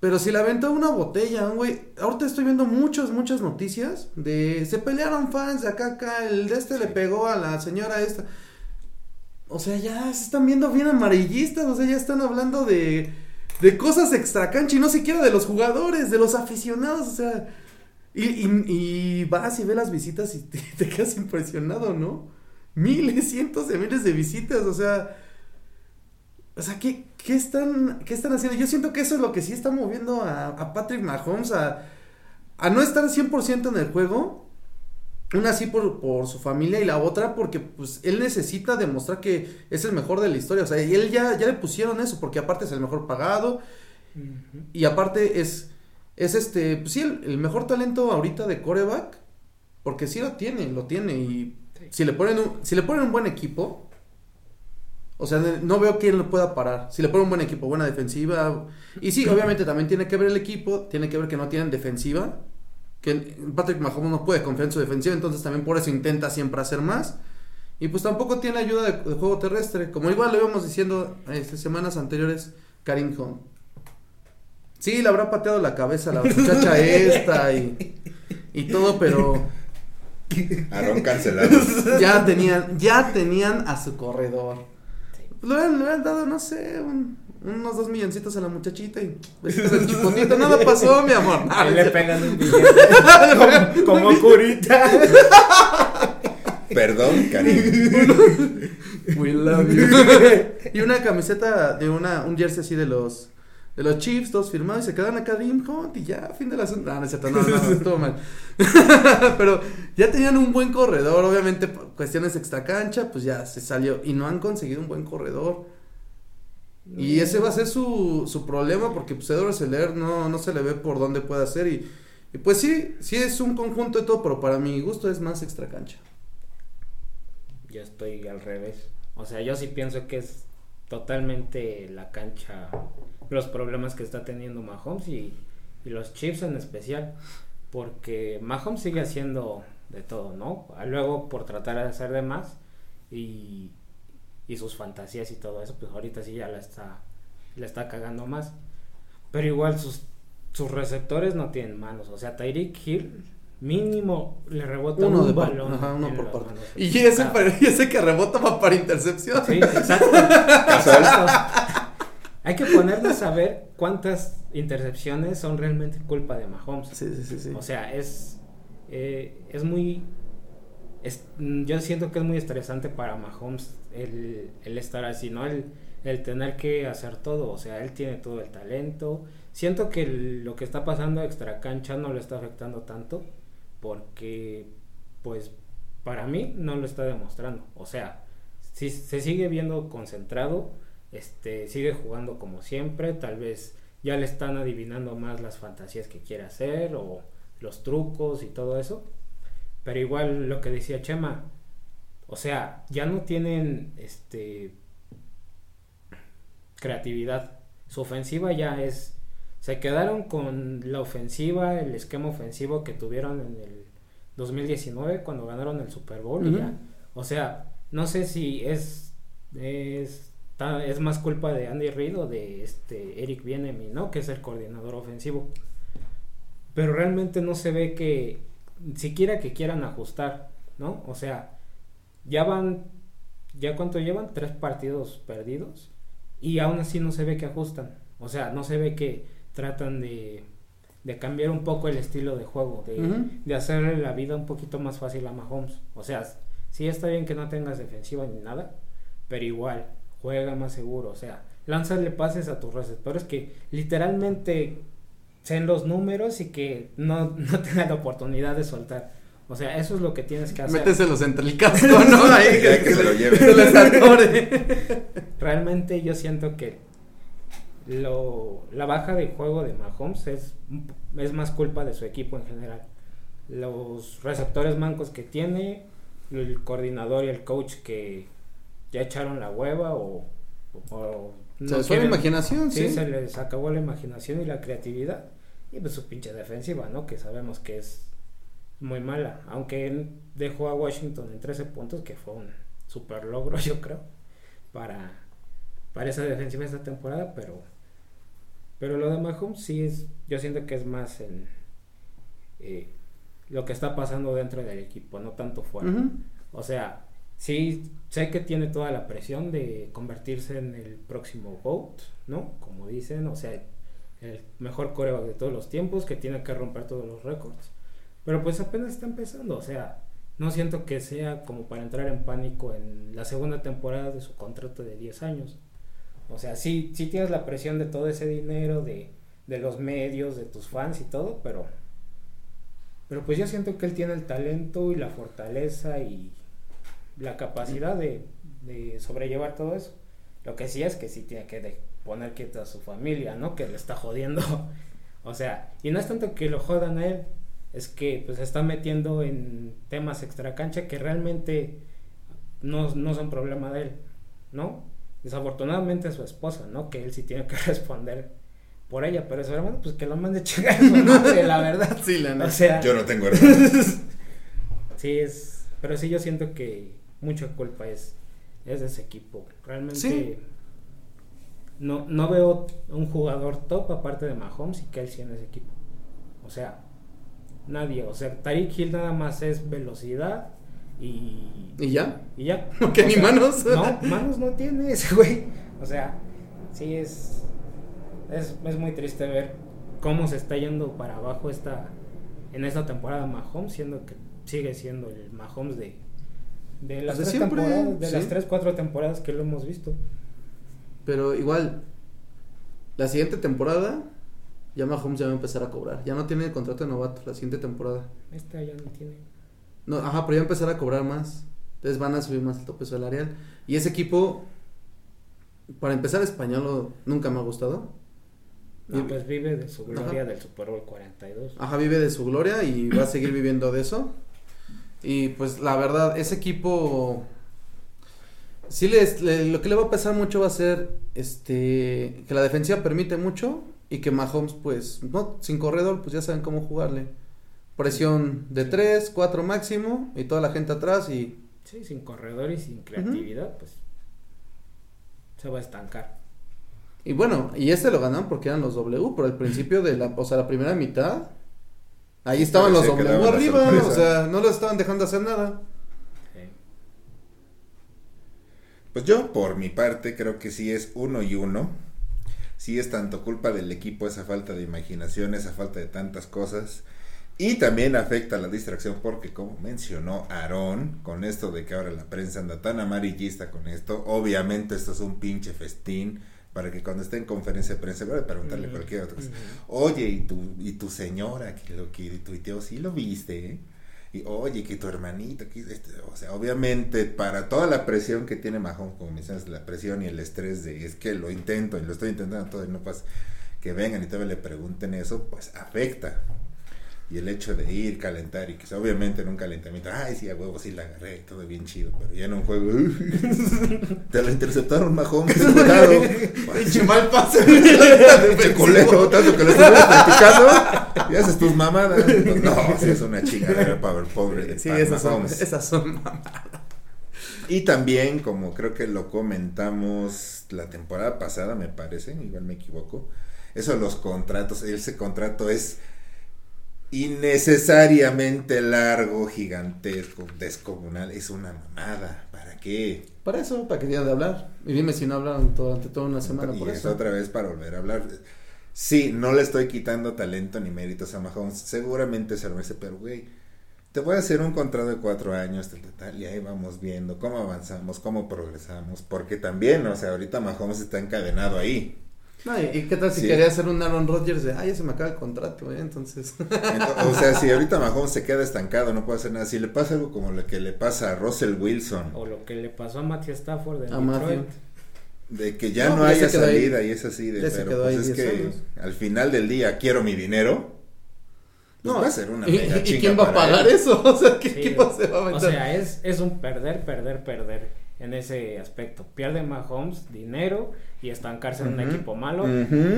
Pero si le aventó una botella, güey. Ahorita estoy viendo muchas, muchas noticias de. Se pelearon fans de acá, acá. El de este le pegó a la señora esta. O sea, ya se están viendo bien amarillistas, o sea, ya están hablando de, de cosas extra cancha y no siquiera de los jugadores, de los aficionados, o sea, y, y, y vas y ves las visitas y te, te quedas impresionado, ¿no? Miles, cientos de miles de visitas, o sea, o sea, ¿qué, qué, están, ¿qué están haciendo? Yo siento que eso es lo que sí está moviendo a, a Patrick Mahomes a, a no estar 100% en el juego. Una sí por, por su familia y la otra porque pues él necesita demostrar que es el mejor de la historia. O sea, y él ya, ya le pusieron eso porque aparte es el mejor pagado y aparte es, es este, pues sí, el, el mejor talento ahorita de coreback porque sí lo tiene, lo tiene y Sí. si le ponen un, si le ponen un buen equipo, o sea, no veo quién lo pueda parar. Si le ponen un buen equipo, buena defensiva. Y sí, obviamente también tiene que ver el equipo, tiene que ver que no tienen defensiva. Que Patrick Mahomes no puede confiar en su defensiva, entonces también por eso intenta siempre hacer más. Y pues tampoco tiene ayuda de, de juego terrestre. Como igual lo íbamos diciendo este, semanas anteriores, Karim Hunt. Sí, le habrá pateado la cabeza a la muchacha esta y, y todo, pero Aarón cancelado. ya tenían, ya tenían a su corredor. Le hubieran, le hubieran dado, no sé, un- unos dos milloncitos a la muchachita y besitos al chipotito. Nada pasó, mi amor. Ah, le pegan un billete. como, como curita. Perdón, Karim. We love you. y una camiseta de una, un jersey así de los de los Chiefs, todos firmados y se quedan acá Karim Hunt y ya, fin de la No, no es cierto, no, no, no, estuvo mal. Pero ya tenían un buen corredor, obviamente por cuestiones extra cancha, pues ya se salió y no han conseguido un buen corredor. Y ese va a ser su, su problema porque pues Edward Seller no, no se le ve por dónde puede hacer y, y pues sí, sí es un conjunto de todo, pero para mi gusto es más extra cancha. Yo estoy al revés. O sea, yo sí pienso que es totalmente la cancha, los problemas que está teniendo Mahomes y, y los Chiefs en especial. Porque Mahomes sigue haciendo de todo, ¿no? Luego por tratar de hacer de más y, y sus fantasías y todo eso, pues ahorita sí ya la está, la está cagando más. Pero igual sus, sus receptores no tienen manos. O sea, Tyreek Hill mínimo le rebota Uno un de balón. ajá, uno por parte. Y ese, Ah, pa- y ese que rebota va para intercepción. Sí, exacto. Exacto. Hay que ponernos a ver cuántas intercepciones son realmente culpa de Mahomes. Sí, sí, sí, sí. O sea, es, eh, es muy... es- mm, yo siento que es muy estresante para Mahomes el, el estar así, ¿no? El, el tener que hacer todo. O sea, él tiene todo el talento. Siento que lo que está pasando extra cancha no lo está afectando tanto porque, pues, para mí no lo está demostrando. O sea, si se sigue viendo concentrado, este, sigue jugando como siempre, tal vez ya le están adivinando más las fantasías que quiere hacer o los trucos y todo eso. Pero igual lo que decía Chema, o sea, ya no tienen este creatividad. Su ofensiva ya es se quedaron con la ofensiva, el esquema ofensivo que tuvieron en el 2019 cuando ganaron el Super Bowl y ya. O sea, no sé si es es es más culpa de Andy Reid o de este Eric Bienemi, ¿no? Que es el coordinador ofensivo. Pero realmente no se ve que siquiera que quieran ajustar, ¿no? O sea, ya van ya cuánto llevan tres partidos perdidos y aún así no se ve que ajustan. O sea, no se ve que tratan de, de cambiar un poco el estilo de juego, de, de hacerle la vida un poquito más fácil a Mahomes. O sea, sí está bien que no tengas defensiva ni nada, pero igual, juega más seguro. O sea, lánzale pases a tus receptores que literalmente sean los números y que no, no tengan la oportunidad de soltar. O sea, eso es lo que tienes que hacer. Méteselos entre el casco, ¿no? Ahí Ya que se lo lleve. se realmente yo siento que lo, la baja de juego de Mahomes es, es más culpa de su equipo en general. Los receptores mancos que tiene, el coordinador y el coach que ya echaron la hueva o, o Se no les fue la imaginación, Sí, sí. se les acabó la imaginación y la creatividad. Y pues su pinche defensiva, ¿no? Que sabemos que es muy mala. Aunque él dejó a Washington en 13 puntos, que fue un super logro, yo creo, para, para esa defensiva esta temporada. Pero, pero lo de Mahomes sí es, yo siento que es más en eh, lo que está pasando dentro del equipo, no tanto fuera. O sea, sí, sé que tiene toda la presión de convertirse en el próximo GOAT, ¿no? Como dicen, o sea, el mejor coreback de todos los tiempos, que tiene que romper todos los récords. Pero pues apenas está empezando, o sea, no siento que sea como para entrar en pánico en la segunda temporada de su contrato de 10 años. O sea, sí, sí tienes la presión de todo ese dinero, de, de los medios, de tus fans y todo, pero, pero pues yo siento que él tiene el talento y la fortaleza y la capacidad de, de sobrellevar todo eso. Lo que sí es que sí tiene que de- poner quieto a su familia, ¿no? Que le está jodiendo. o sea, y no es tanto que lo jodan a él, es que pues se está metiendo en temas extra cancha que realmente no, no son problema de él, ¿no? Desafortunadamente su esposa, ¿no? Que él sí tiene que responder por ella, pero su hermano, pues que lo mande a chingar su madre, la verdad. Sí, la O neta. sea, Yo no tengo hermanos. sí es, pero sí yo siento que mucha culpa es, es de ese equipo. Realmente Sí. no, no veo un jugador top aparte de Mahomes y Kelsey en ese equipo. O sea, nadie. O sea, Tariq Hill nada más es velocidad y, ¿Y ya? y ya. Porque O ni sea, manos. No, manos no tiene ese güey. O sea, sí es, es. Es muy triste ver cómo se está yendo para abajo esta. En esta temporada Mahomes, siendo que sigue siendo el Mahomes de. De las, tres, siempre, temporadas, de sí. las tres, cuatro temporadas que lo hemos visto. Pero igual, la siguiente temporada, ya Mahomes ya va a empezar a cobrar. Ya no tiene el contrato de novato la siguiente temporada. Esta ya no tiene. No, ajá, pero ya va a empezar a cobrar más. Entonces van a subir más el tope salarial. Y ese equipo, para empezar, español nunca me ha gustado. No, Y- pues vive de su gloria Ajá. del Super Bowl 42. Ajá, vive de su gloria y va a seguir viviendo de eso. Y pues la verdad, ese equipo sí les, le- lo que le va a pesar mucho va a ser este que la defensiva permite mucho y que Mahomes pues no sin corredor pues ya saben cómo jugarle. Presión de Sí. 3, 4 máximo y toda la gente atrás y Sí, sin corredor y sin creatividad, pues se va a estancar. y bueno, y este lo ganaron porque eran los W, pero al principio de la, o sea, la primera mitad ahí estaban los la arriba, sorpresa. o sea, no los estaban dejando hacer nada. Pues yo, por mi parte, creo que sí es uno y uno. Sí es tanto culpa del equipo esa falta de imaginación, esa falta de tantas cosas. Y también afecta la distracción porque, como mencionó Aarón, con esto de que ahora la prensa anda tan amarillista con esto, obviamente esto es un pinche festín para que cuando esté en conferencia de prensa, preguntarle Ujú. cualquier otra cosa. Ujú. Oye, y tu, y tu señora que lo que tuiteó, sí lo viste, ¿eh? Y oye, que tu hermanito, que este, o sea, obviamente para toda la presión que tiene Mahomes, como mencionas, la presión y el estrés de es que lo intento y lo estoy intentando todo y no pasa, que vengan y todavía le pregunten eso, pues afecta. Y el hecho de ir, calentar y que obviamente en un calentamiento, ay, sí, a huevo, sí la agarré, todo bien chido, pero ya en un juego, te lo interceptaron Mahomes, cuidado. Pinche mal pase. Pinche culero, tanto que lo estuvimos platicando y haces tus mamadas. No, sí es una chingadera para el pobre de Sí, Pat esas son, esas son Y también, como creo que lo comentamos la temporada pasada, me parece, igual me equivoco, eso de los contratos, ese contrato es innecesariamente largo, gigantesco, descomunal, es una mamada. ¿Para qué? Para eso, para que digan de hablar. Y dime si no hablaron durante toda una semana y por es eso. otra vez para volver a hablar. Sí, no le estoy quitando talento ni méritos a Mahomes. Seguramente se lo merece, pero güey, te voy a hacer un contrato de cuatro años, tal, tal, tal, y ahí vamos viendo cómo avanzamos, cómo progresamos. Porque también, o sea, ahorita Mahomes está encadenado ahí. No, y, y qué tal si Sí. quería hacer un Aaron Rodgers de, ay, ya se me acaba el contrato, ¿eh? Entonces. Ento- O sea, si ahorita Mahomes se queda estancado, no puede hacer nada. Si le pasa algo como lo que le pasa a Russell Wilson, O lo que le pasó a Matthew Stafford en A Detroit. Matthew. de que ya No, no, ya haya ahí. salida y es así de, Ya pero pues es 10 que años. al final del día quiero mi dinero. Pues va a ser una ¿Y, mega y quién va a pagar él. eso? O sea, ¿qué Sí, equipo se va a O meter? sea, es, es un perder, perder, perder en ese aspecto. Pierde Mahomes dinero y estancarse en un equipo malo.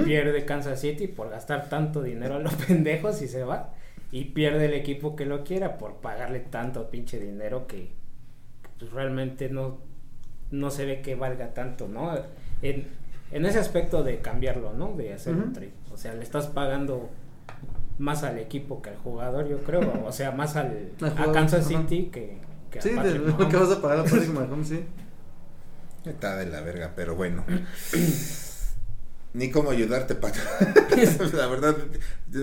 Pierde Kansas City por gastar tanto dinero a los pendejos y se va. Y pierde el equipo que lo quiera por pagarle tanto pinche dinero que pues, realmente no, no se ve que valga tanto, ¿no? En, en ese aspecto de cambiarlo, ¿no? De hacer un trade. O sea, le estás pagando más al equipo que al jugador, yo creo. O sea, más al, a Kansas. City que, que a Sí, de Patrick lo que vas a pagar a Patrick Mahomes, sí. Está de la verga, pero bueno. Ni cómo ayudarte, Pato. la verdad,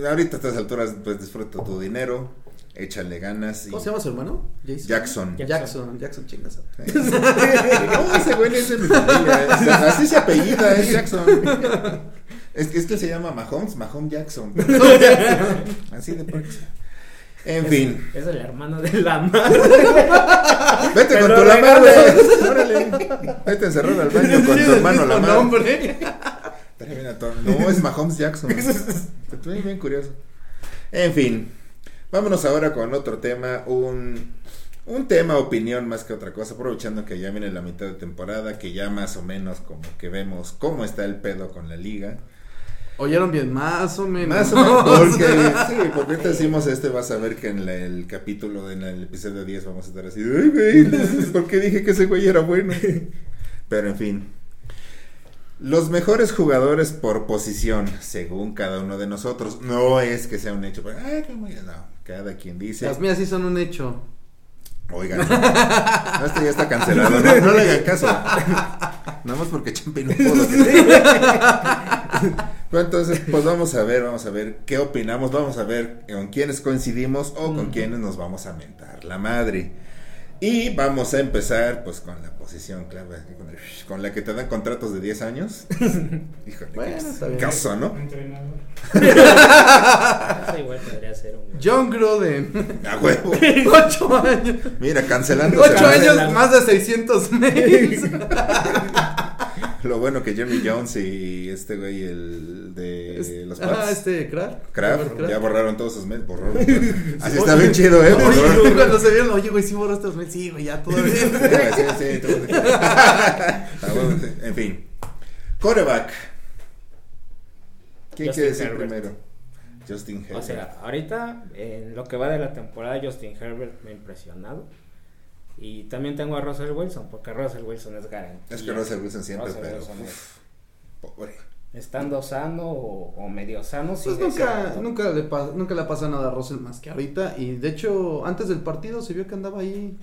ahorita a estas alturas, pues disfruta tu dinero, échale ganas. Y... ¿Cómo se llama su hermano? Jason. Jackson. Jackson. Jackson, Jackson, chingas. Sí. No, ese güey es de mi familia. es- así se apellida, es Jackson. Es, que- es que se llama Mahomes, Mahomes Jackson. Así de próximo. En fin. Es el hermano de la madre. Vete con tu güey. Órale. Vete a encerrar al baño con tu hermano la todo. No, es Mahomes Jackson. Estoy bien curioso. En fin. Vámonos ahora con otro tema. Un, un tema, opinión más que otra cosa. Aprovechando que ya viene la mitad de temporada. Que ya más o menos como que vemos cómo está el pedo con la liga. Oyeron bien, más o menos. Más o menos. Porque, sí, porque ahorita decimos este. Vas a ver que en la- el capítulo, en el episodio 10, vamos a estar así. Ay, güey, ¿por qué dije que ese güey era bueno? Pero en fin. Los mejores jugadores por posición, según cada uno de nosotros. No es que sea un hecho. pero, Ay, qué muy- No, cada quien dice. Las mías sí son un hecho. Oigan, no, este ya está cancelado. No, no le hagan caso. Nada más porque Champi no pudo. Bueno, entonces, pues vamos a ver, vamos a ver qué opinamos. Vamos a ver con quiénes coincidimos o con quiénes nos vamos a mentar la madre. Y vamos a empezar, pues, con la posición clave, con, el- con la que te dan contratos de 10 años. Híjole, Bueno, está bien. caso, ¿no? Entrenador. Eso igual podría ser un. John Gruden. A huevo. Ocho años. Mira, cancelando. Ocho años, más de 600 mails. Lo bueno que Jeremy Jones y este güey, el de los Pats. Ah, este, Kraft. Kraft, ya borraron todos sus mails, borraron. Así está bien chido, ¿eh? Oye, cuando se vieron, oye, güey, sí borró estos mails. Sí, güey, ya todo bien. Sí, sí, todo. Ah, bueno, sí. En fin. Coreback. ¿Quién Justin quiere decir Herbert. primero? Justin Herbert. O sea, ahorita, en lo que va de la temporada, Justin Herbert me ha impresionado. Y también tengo a Russell Wilson, porque Russell Wilson es garantía. es que Russell Wilson siempre, Russell pero. Wilson uf, pobre. Estando sano o, o medio sano, Pues nunca, nunca, le pasa, nunca le pasa nada a Russell más que ahorita. Y de hecho, antes del partido se vio que andaba ahí.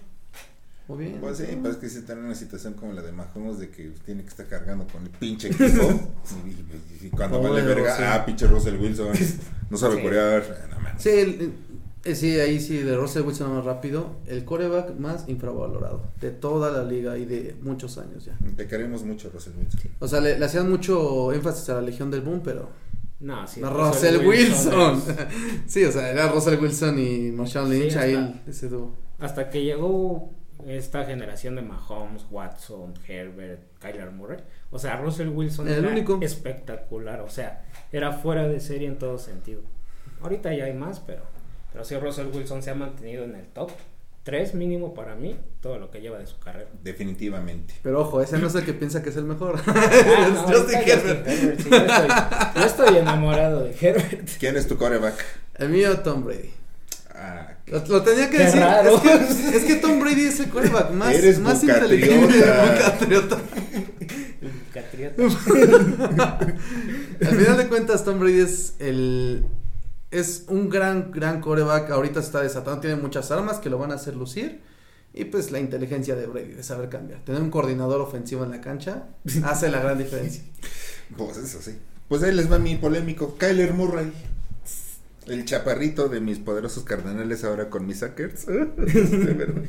Muy bien. Pues sí, pues es que si está en una situación como la de Mahomes de que tiene que estar cargando con el pinche equipo. y, y- y cuando Pobre vale verga, Russell. ah, pinche Russell Wilson. No sabe Sí. corear. No. Sí, el- sí, ahí sí, de Russell Wilson más rápido. El coreback más infravalorado de toda la liga y de muchos años ya. Te queremos mucho, Russell Wilson. O sea, le, le hacían mucho énfasis a la Legión del Boom, pero No, sí. no, Russell, Wilson. sí, o sea, era Russell Wilson y Marshawn Sí, Lynch, ahí hasta- el- ese dúo. Hasta que llegó esta generación de Mahomes, Watson, Herbert, Kyler Murray. O sea, Russell Wilson El era único. espectacular. O sea, era fuera de serie en todo sentido. Ahorita ya hay más, pero, pero sí, Russell Wilson se ha mantenido en el top. Tres mínimo para mí, todo lo que lleva de su carrera. Definitivamente. Pero ojo, ese no es el que piensa que es el mejor. Ah, no, Justin ahorita Herbert. Herbert, sí, yo, estoy, yo estoy enamorado de Herbert. ¿Quién es tu coreback? El mío, Tom Brady. Ah, Lo, lo tenía que Qué decir. raro. Es, que, es que Tom Brady es el quarterback más, Eres más bucatriota. inteligente. bucatriota. Catriota. Al final de cuentas, Tom Brady es el. Es un gran, gran coreback. Ahorita se está desatando. Tiene muchas armas que lo van a hacer lucir. Y pues la inteligencia de Brady, de saber cambiar. Tener un coordinador ofensivo en la cancha hace la gran diferencia. pues eso sí. Pues ahí les va mi polémico. Kyler Murray. El chaparrito de mis poderosos cardenales ahora con mis Sackers. De verdad.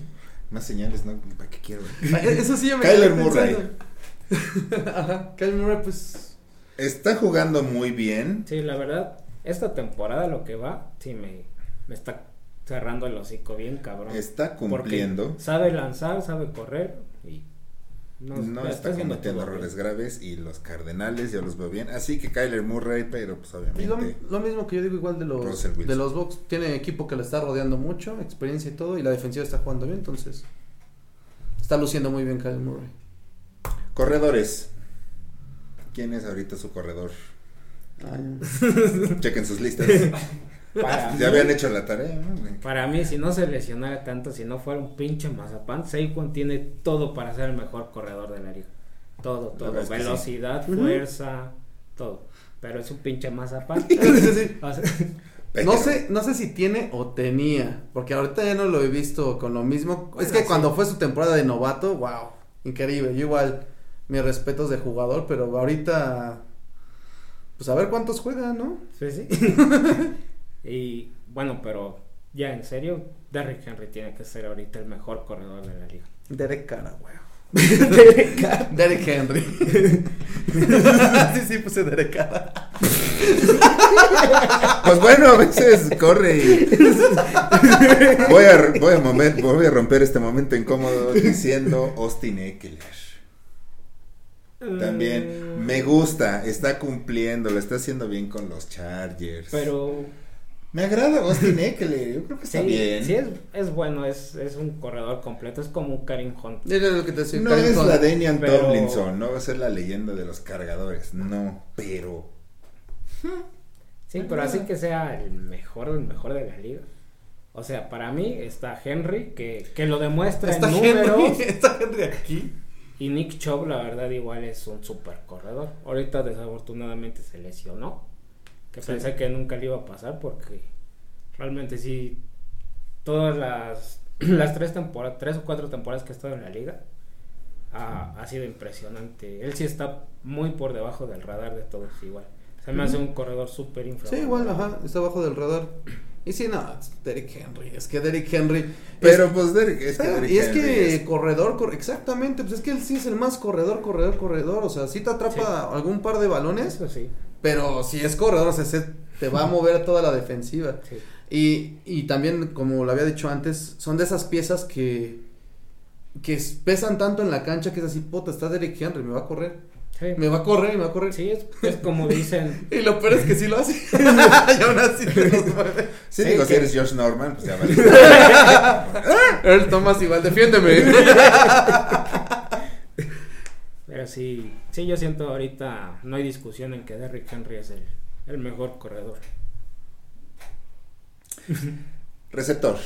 Más señales, ¿no? ¿Para qué quiero? Eso sí, yo me Kyler Murray. Ajá, Kyler Murray, pues. Está jugando muy bien. Sí, la verdad, esta temporada lo que va, sí me, me está cerrando el hocico bien cabrón. Está Porque cumpliendo. sabe lanzar, sabe correr y No, está cometiendo errores bien. graves y los cardenales yo los veo bien. Así que Kyler Murray, pero pues Y lo, obviamente. lo mismo que yo digo igual de los de los Bucks, tiene equipo que le está rodeando mucho, experiencia y todo, y la defensiva está jugando bien, entonces está luciendo muy bien Kyle Murray. Corredores. ¿Quién es ahorita su corredor? Chequen sus listas. Para, Ya habían hecho la tarea, ¿no? para mí, si no se lesionara tanto, si no fuera un pinche mazapán, Saquon tiene todo para ser el mejor corredor de la liga. Todo, todo. sí. Velocidad, fuerza, todo. Pero es un pinche mazapán. O sea, No sé, no sé si tiene o tenía, porque ahorita ya no lo he visto con lo mismo. es Bueno, que sí. cuando fue su temporada de novato, wow, increíble. Yo igual, mis respetos de jugador, pero ahorita, pues a ver cuántos juegan, ¿no? Sí, sí. y bueno, pero ya en serio, Derrick Henry tiene que ser ahorita el mejor corredor de la liga. Derek Cara, wow. Derek Henry. sí, sí, puse Derek Cara. Pues bueno, a veces corre y. Voy a, voy a, mover- voy a romper este momento incómodo diciendo Austin Eckler. También me gusta, está cumpliendo, lo está haciendo bien con los Chargers. Pero Me agrada Austin Eckler, yo creo que está sí, bien. sí es, es bueno, es, es un corredor completo, es como un Karim Hunt. Era lo que te decía. No Karim es Hunt. la Danian pero- Tomlinson, no va a ser la leyenda de los cargadores, no, pero Sí, pero así que sea el mejor, el mejor de la liga. O sea, para mí está Henry, que, que lo demuestra Está en Henry, números. está Henry aquí. Y Nick Chubb, la verdad, igual es un super corredor. Ahorita desafortunadamente se lesionó. Que Sí. pensé que nunca le iba a pasar porque realmente sí, todas las, las tres temporadas, tres o cuatro temporadas que ha estado en la liga, ha, ha sido impresionante. Él sí está muy por debajo del radar de todos igual. Se me hace un corredor súper Sí, infravalorado. igual, ajá, está abajo del radar. Y sí, no, Derrick Henry, es que Derrick Henry. pero es- pues es que Derrick y es Henry que es- corredor, cor- exactamente, pues es que él sí es el más corredor, corredor, corredor. O sea, sí te atrapa algún par de balones, Eso sí. pero si es corredor, o sea, se- te va a mover toda la defensiva. sí. Y, y también, como lo había dicho antes, son de esas piezas que, que pesan tanto en la cancha que es así, puta, está Derrick Henry, me va a correr. Sí. Me va a correr y me va a correr. Sí, es, es como dicen. Y lo peor es que sí lo hace. y aún así te los mueve. Sí, Sí, digo, si eres Josh Norman, pues ya vale. Earl Thomas igual, defiéndeme. Pero sí, sí, yo siento ahorita no hay discusión en que Derrick Henry es el, el mejor corredor. Receptor.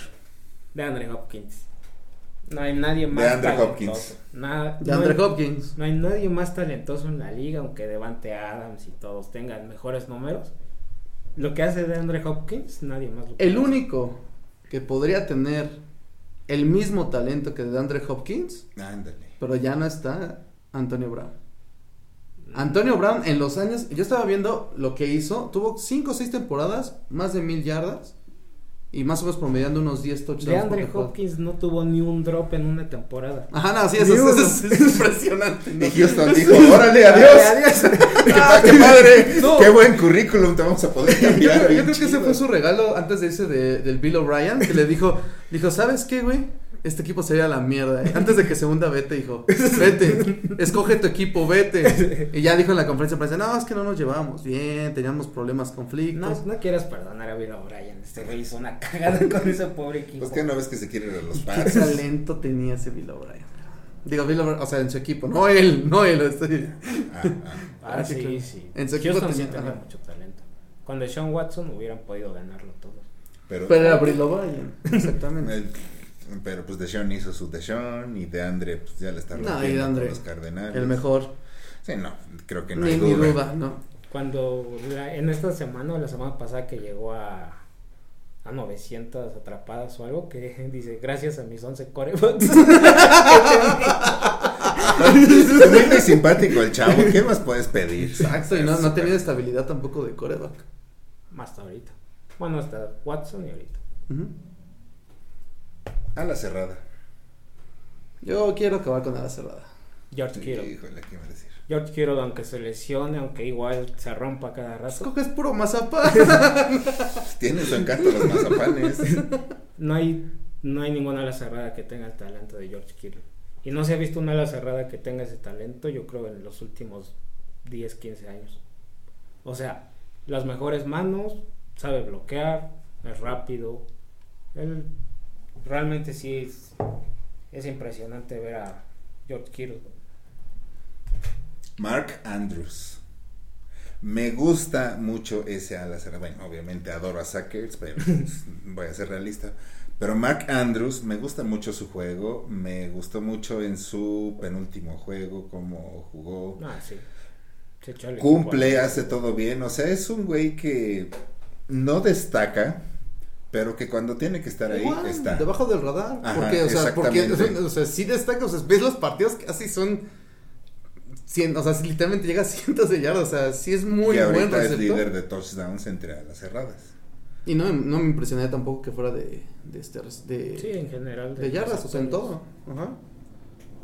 De Andre Hopkins. No hay nadie más talentoso. Hopkins. Nada, De no, Andre hay, Hopkins. no hay nadie más talentoso en la liga, aunque Devante Adams y todos tengan mejores números. Lo que hace de Andre Hopkins, nadie más lo El puede hacer. único que podría tener el mismo talento que de Andre Hopkins, Ándale. pero ya no está Antonio Brown. Antonio Brown en los años, yo estaba viendo lo que hizo, tuvo 5 o 6 temporadas, más de mil yardas y más o menos promediando unos 10 touchdowns. De Andre. Hopkins no tuvo ni un drop en una temporada. Ajá, no, sí, eso, es, es impresionante. ¿no? Y Houston dijo, órale, adiós. ¡Qué, pa- qué padre! No. ¡Qué buen currículum te vamos a poder Yo, cambiar! creo- yo creo que ese fue su regalo antes de irse de, del Bill O'Brien, que le dijo, dijo, ¿sabes qué, güey? Este equipo sería la mierda. eh". Antes de que se hunda, vete, dijo, vete, escoge tu equipo, vete. Y ya dijo en la conferencia de prensa, no, es que no nos llevábamos bien, teníamos problemas, conflictos. No, no quieras perdonar a Bill O'Brien. Este güey hizo una cagada con ese pobre equipo. Pues que no ves que se quiere ir a los ¿Qué Pats. talento tenía ese Bill O'Brien? Digo, Bill O'Brien, o sea, en su equipo, no él, no él. Ah, ah. Sí, sí, claro. sí. En su equipo tenía- tenía mucho talento. Con Deshaun Watson hubieran podido ganarlo todo. Pero, Pero era Bill O'Brien, exactamente. el- pero pues Deshaun hizo su Deshaun y de Andre pues ya le está No, rompiendo con los Cardenales. El mejor, Sí, no, creo que no ni, hay ni duda. duda, no. Cuando la- en esta semana o la semana pasada que llegó a, a 900 atrapadas o algo, que dice, gracias a mis 11 corebacks. Es muy simpático el chavo, ¿qué más puedes pedir? Exacto, y no, no ha tenido estabilidad tampoco de coreback. Hasta ahorita. Bueno, hasta Watson y ahorita. A la cerrada. Yo quiero acabar con la cerrada. George Kittle. Híjole, ¿qué iba a decir? George Kittle, aunque se lesione, aunque igual se rompa cada rato, Escoges puro mazapán. Tiene su encanto los mazapanes. no hay, no hay ninguna ala cerrada que tenga el talento de George Kittle. Y no se ha visto una ala cerrada que tenga ese talento, yo creo, en los últimos 10, 15 años. O sea, las mejores manos, sabe bloquear, es rápido. Él realmente sí es, es impresionante ver a George Kittle. Mark Andrews. Me gusta mucho ese ala. Bueno, obviamente adoro a Sackers, pero pues, voy a ser realista. Pero Mark Andrews, me gusta mucho su juego. Me gustó mucho en su penúltimo juego, cómo jugó. Ah, sí. Cumple, hace todo bien. O sea, es un güey que no destaca, pero que cuando tiene que estar ahí Igual, está. Debajo del radar. Ajá, porque, o sea, porque, o sea, sí destaca, o sea, ves los partidos que casi son. Cien, o sea, si literalmente llega a cientos de yardas, o sea, sí es muy y buen ahorita es receptor. líder de touchdowns entre alas cerradas. Y no, no me impresionaría tampoco que fuera de, de, este, de, Sí, en general. de yardas, o sea, en todo. Ajá.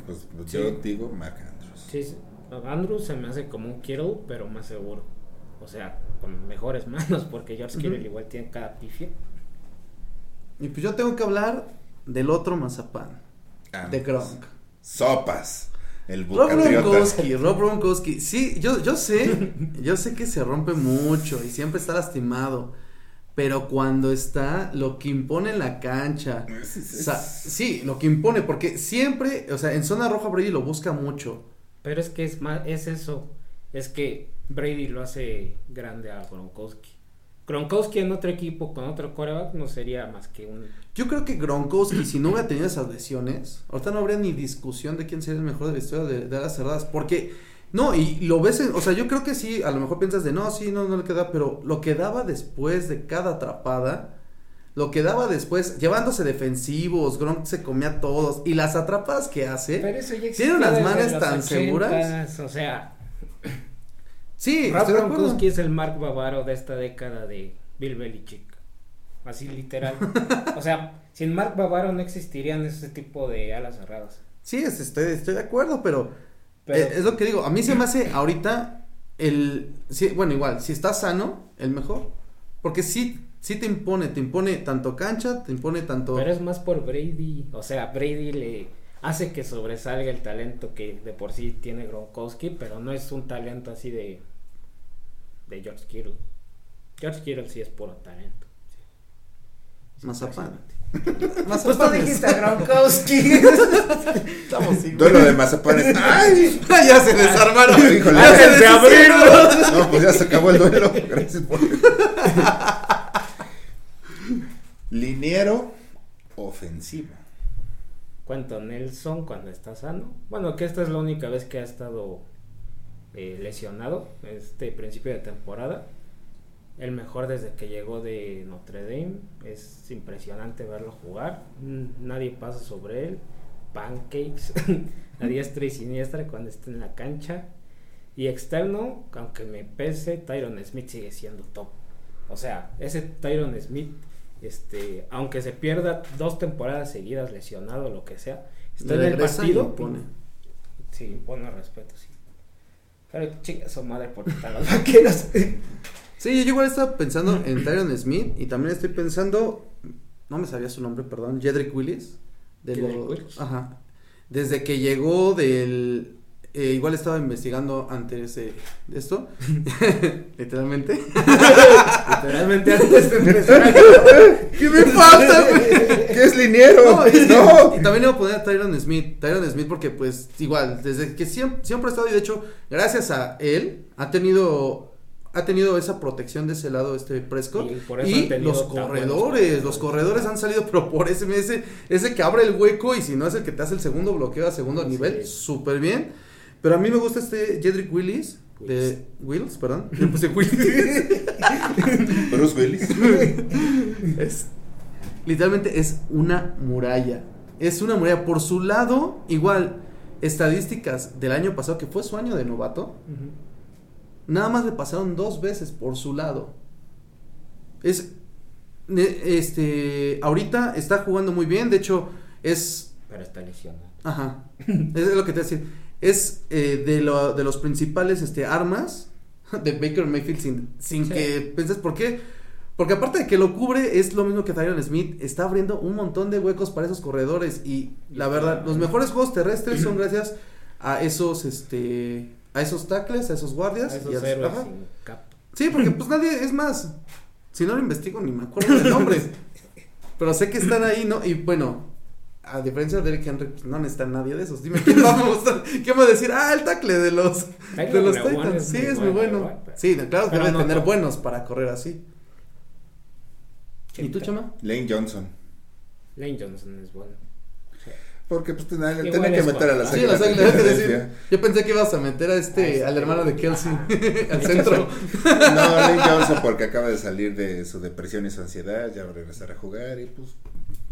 Pues, pues Sí. yo digo Mark Andrews. Sí, sí. Andrews se me hace como un Kittle, pero más seguro. O sea, con mejores manos, porque George Ujú. Kittle igual tiene cada pifia. Y pues yo tengo que hablar del otro mazapán, Ah, de Gronk. Sopas. El Rob. Gronkowski, Rob Gronkowski. Sí, yo, yo sé, yo sé que se rompe mucho y siempre está lastimado. Pero cuando está, lo que impone en la cancha. Es- es- o sea, sí, lo que impone, porque siempre, o sea, en zona roja Brady lo busca mucho. Pero es que es más, es eso. Es que Brady lo hace grande a Gronkowski. Gronkowski en otro equipo con otro coreback no sería más que un. Yo creo que Gronkowski, si no hubiera tenido esas lesiones, ahorita no habría ni discusión de quién sería el mejor de la historia de, de las cerradas. Porque, no, y lo ves, en- o sea, yo creo que sí, a lo mejor piensas de no, sí, no, no le queda, pero lo que daba después de cada atrapada, lo que daba después, llevándose defensivos, Gronk se comía a todos, y las atrapadas que hace, Pero eso ya Tiene unas manos tan 80s, seguras. O sea, sí, Rob. Gronkowski es el Mark Bavaro de esta década de Bill Belichick. Así literal. o sea, sin Mark Bavaro no existirían ese tipo de alas cerradas. Sí, es- estoy, estoy de acuerdo, pero, Pero- eh, es lo que digo, a mí se me hace ahorita el, sí, bueno, igual, si está sano, el mejor, porque sí, sí te impone, te impone tanto cancha, te impone tanto... Pero es más por Brady. O sea, Brady le hace que sobresalga el talento que de por sí tiene Gronkowski, pero no es un talento así de de George Kittle. George Kittle sí es puro talento. sí. Mazapán. Pues tú apanes. dijiste a Gronkowski. Estamos igual. Duelo de mazapanes. ¡Ay! ya se desarmaron. Híjole. Ya se Antes de deshicieron. abrirlo. No, pues ya se acabó el duelo. Gracias por. Liniero ofensivo. Cuento Nelson cuando está sano. Bueno, que esta es la única vez que ha estado eh, lesionado este principio de temporada. El mejor desde que llegó de Notre Dame. Es impresionante verlo jugar. Nadie pasa sobre él. Pancakes a diestra y siniestra cuando está en la cancha. Y externo, aunque me pese, Tyron Smith sigue siendo top. O sea, ese Tyron Smith, este, aunque se pierda dos temporadas seguidas lesionado lo que sea, está en el partido. impone. Sí, impone respeto, sí. Pero chica su madre porque están los vaqueros. Sí, yo igual estaba pensando en Tyron Smith y también estoy pensando, no me sabía su nombre, perdón, Jedrick Willis. De Jedrick los- Willis. Ajá. Desde que llegó del... eh, igual estaba investigando antes de, esto, literalmente. Literalmente antes de empezar ¿Qué me güey? ¿Qué es liniero? No, y, No. y también iba a poner a Tyron Smith. Tyron Smith porque pues igual, desde que siempre, siempre ha estado y de hecho, gracias a él, ha tenido ha tenido esa protección de ese lado este Prescott Y por eso y han tenido los corredores, corredores. los corredores han salido pero por ese ese ese que abre el hueco y si no es el que te hace el segundo bloqueo a segundo Sí. nivel, súper bien. Pero a mí me gusta este Jedrick Willis de Wills, perdón. Yo puse Willis. Bruce Willis. Es, literalmente es una muralla. Es una muralla. Por su lado, igual, estadísticas del año pasado, que fue su año de novato, nada más le pasaron dos veces por su lado. Es. Este. Ahorita está jugando muy bien. De hecho, es. Pero está lesionado. Ajá. Es lo que te voy a decir. Es eh, de, lo- de los principales este, armas de Baker Mayfield sin, sin Sí. que penses por qué. Porque aparte de que lo cubre, es lo mismo que Tyron Smith. Está abriendo un montón de huecos para esos corredores. Y la verdad, los mejores juegos terrestres son gracias a esos, este, a esos tackles, a esos guardias. A y esos a- héroes sin cap. Sí, porque pues nadie, es más, si no lo investigo ni me acuerdo del nombre. pero sé que están ahí, ¿no? Y bueno, a diferencia de Eric Henry, pues no necesita nadie de esos. Dime quién va a mostrar, quién va a decir, ah, el tackle de los, de Titans. Sí, es muy bueno. Sí, claro que Pero debe no tener buenos para correr así. ¿Y tú. Chama? Lane Johnson. Lane Johnson es bueno. Porque pues tenía, que meter a las Sí, decir, Filadelfia. yo pensé que ibas a meter a este, Ah, al hermano de Kelsey, al centro. No, Lane Johnson porque acaba de salir de su depresión y su ansiedad, ya va a regresar a jugar y pues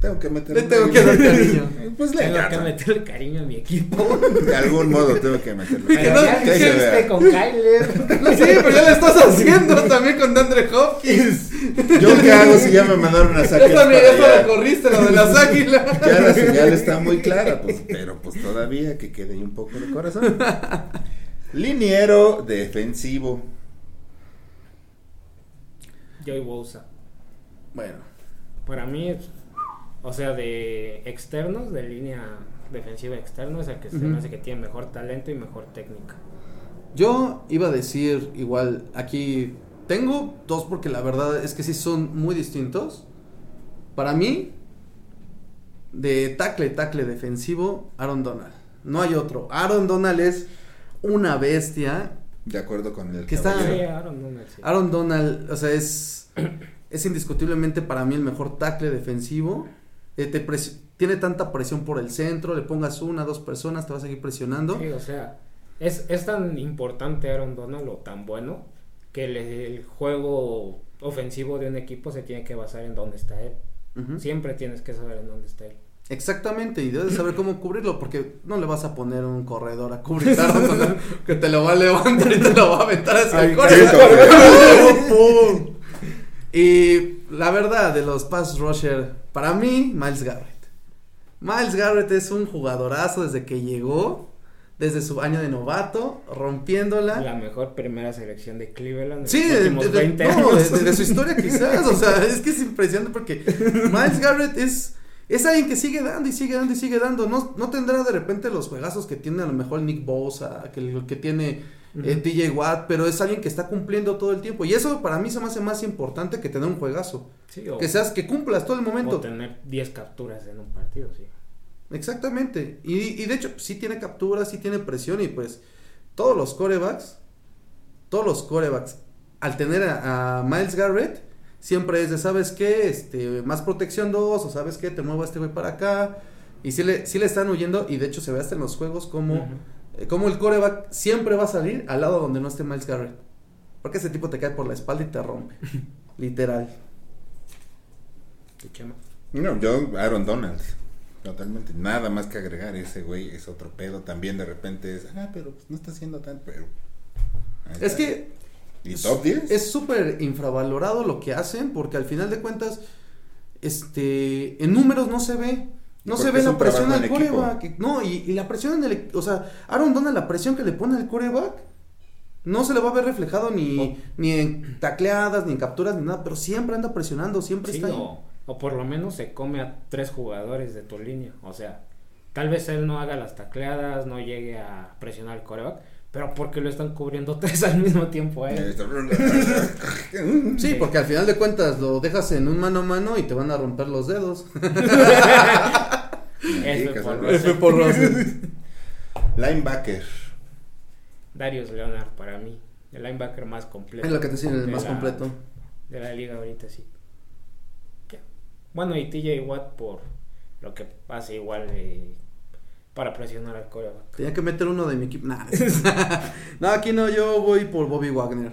tengo que meter Le tengo que dar águila. cariño. Pues Lane Tengo que meterle cariño a mi equipo. De algún modo tengo que meterlo. Pero no, ya que con Kyler. Sí, pero ya lo estás haciendo también con Andre Hopkins. ¿Yo qué hago si ya me mandaron a para te allá? lo corriste, lo de las águilas. Ya la señal está muy clara, pues, pero pues todavía que quede ahí un poco de corazón. Liniero defensivo. Joey Bosa. Bueno, Para mí, es- o sea, de externos, de línea defensiva externo, es el que se me hace que tiene mejor talento y mejor técnica. yo iba a decir igual, aquí tengo dos porque la verdad es que sí son muy distintos. Para mí, de tackle, tackle defensivo, Aaron Donald. No hay otro. Aaron Donald es una bestia. De acuerdo con el Que está- Sí. Aaron Donald, sí. Aaron Donald, o sea, es, es indiscutiblemente para mí el mejor tackle defensivo. Eh, te tiene tanta presión por el centro, le pongas una, dos personas, te va a seguir presionando. Sí, o sea, es, es tan importante Aaron Donald o tan bueno que el, el juego ofensivo de un equipo se tiene que basar en dónde está él. Siempre tienes que saber en dónde está él. Exactamente, y debes saber cómo cubrirlo, porque no le vas a poner un corredor a cubrir a que te lo va a levantar y te lo va a aventar hacia el corredor. Y la verdad, de los pass rusher, para mí, Miles Garrett. Miles Garrett es un jugadorazo desde que llegó, desde su año de novato, rompiéndola. La mejor primera selección de Cleveland en Sí, los de, últimos de- de- 20 no, años. de- de su historia quizás, o sea, es que es impresionante porque Miles Garrett es, es alguien que sigue dando y sigue dando y sigue dando, no, no tendrá de repente los juegazos que tiene a lo mejor Nick Bosa, que, que tiene eh, Ujú. TJ Watt, pero es alguien que está cumpliendo todo el tiempo y eso para mí se me hace más importante que tener un juegazo, Sí, o, que seas, que cumplas todo el o momento. tener 10 capturas en un partido, sí. Exactamente. Y, y de hecho, sí tiene capturas, sí tiene presión y pues todos los corebacks, todos los corebacks, al tener a, a Miles Garrett, siempre es de, ¿sabes qué? Este, más protección 2 o ¿sabes qué? Te muevo a este güey para acá. Y sí le, sí le están huyendo y de hecho se ve hasta en los juegos como, eh, como el coreback siempre va a salir al lado donde no esté Miles Garrett. Porque ese tipo te cae por la espalda y te rompe. Literal. No, yo, Aaron Donald. Totalmente. Nada más que agregar. Ese güey es otro pedo. También de repente es, ah, pero pues no está haciendo tan, pero. Ahí Es que ¿Y top 10? Es súper infravalorado lo que hacen porque al final de cuentas, este, en números no se ve. No se ve la presión al coreback. No, y, y la presión en el, o sea, Aaron Donald, la presión que le pone al coreback, no se le va a ver reflejado ni, Oh. ni en tacleadas, ni en capturas, ni nada, pero siempre anda presionando, siempre Sí, está ahí. o, o por lo menos se come a tres jugadores de tu línea. O sea, tal vez él no haga las tacleadas, no llegue a presionar al coreback, pero porque lo están cubriendo tres al mismo tiempo a él. Sí, porque al final de cuentas lo dejas en un mano a mano y te van a romper los dedos. F por Russell. F por Russell. Linebacker. Darius Leonard para mí, el linebacker más completo. Es lo que te decía, el de más la- completo. De la liga ahorita, sí. Bueno, y TJ Watt por lo que hace igual eh, para presionar al coreback. Tenía que meter uno de mi equipo. Nah. no, aquí no, yo voy por Bobby Wagner.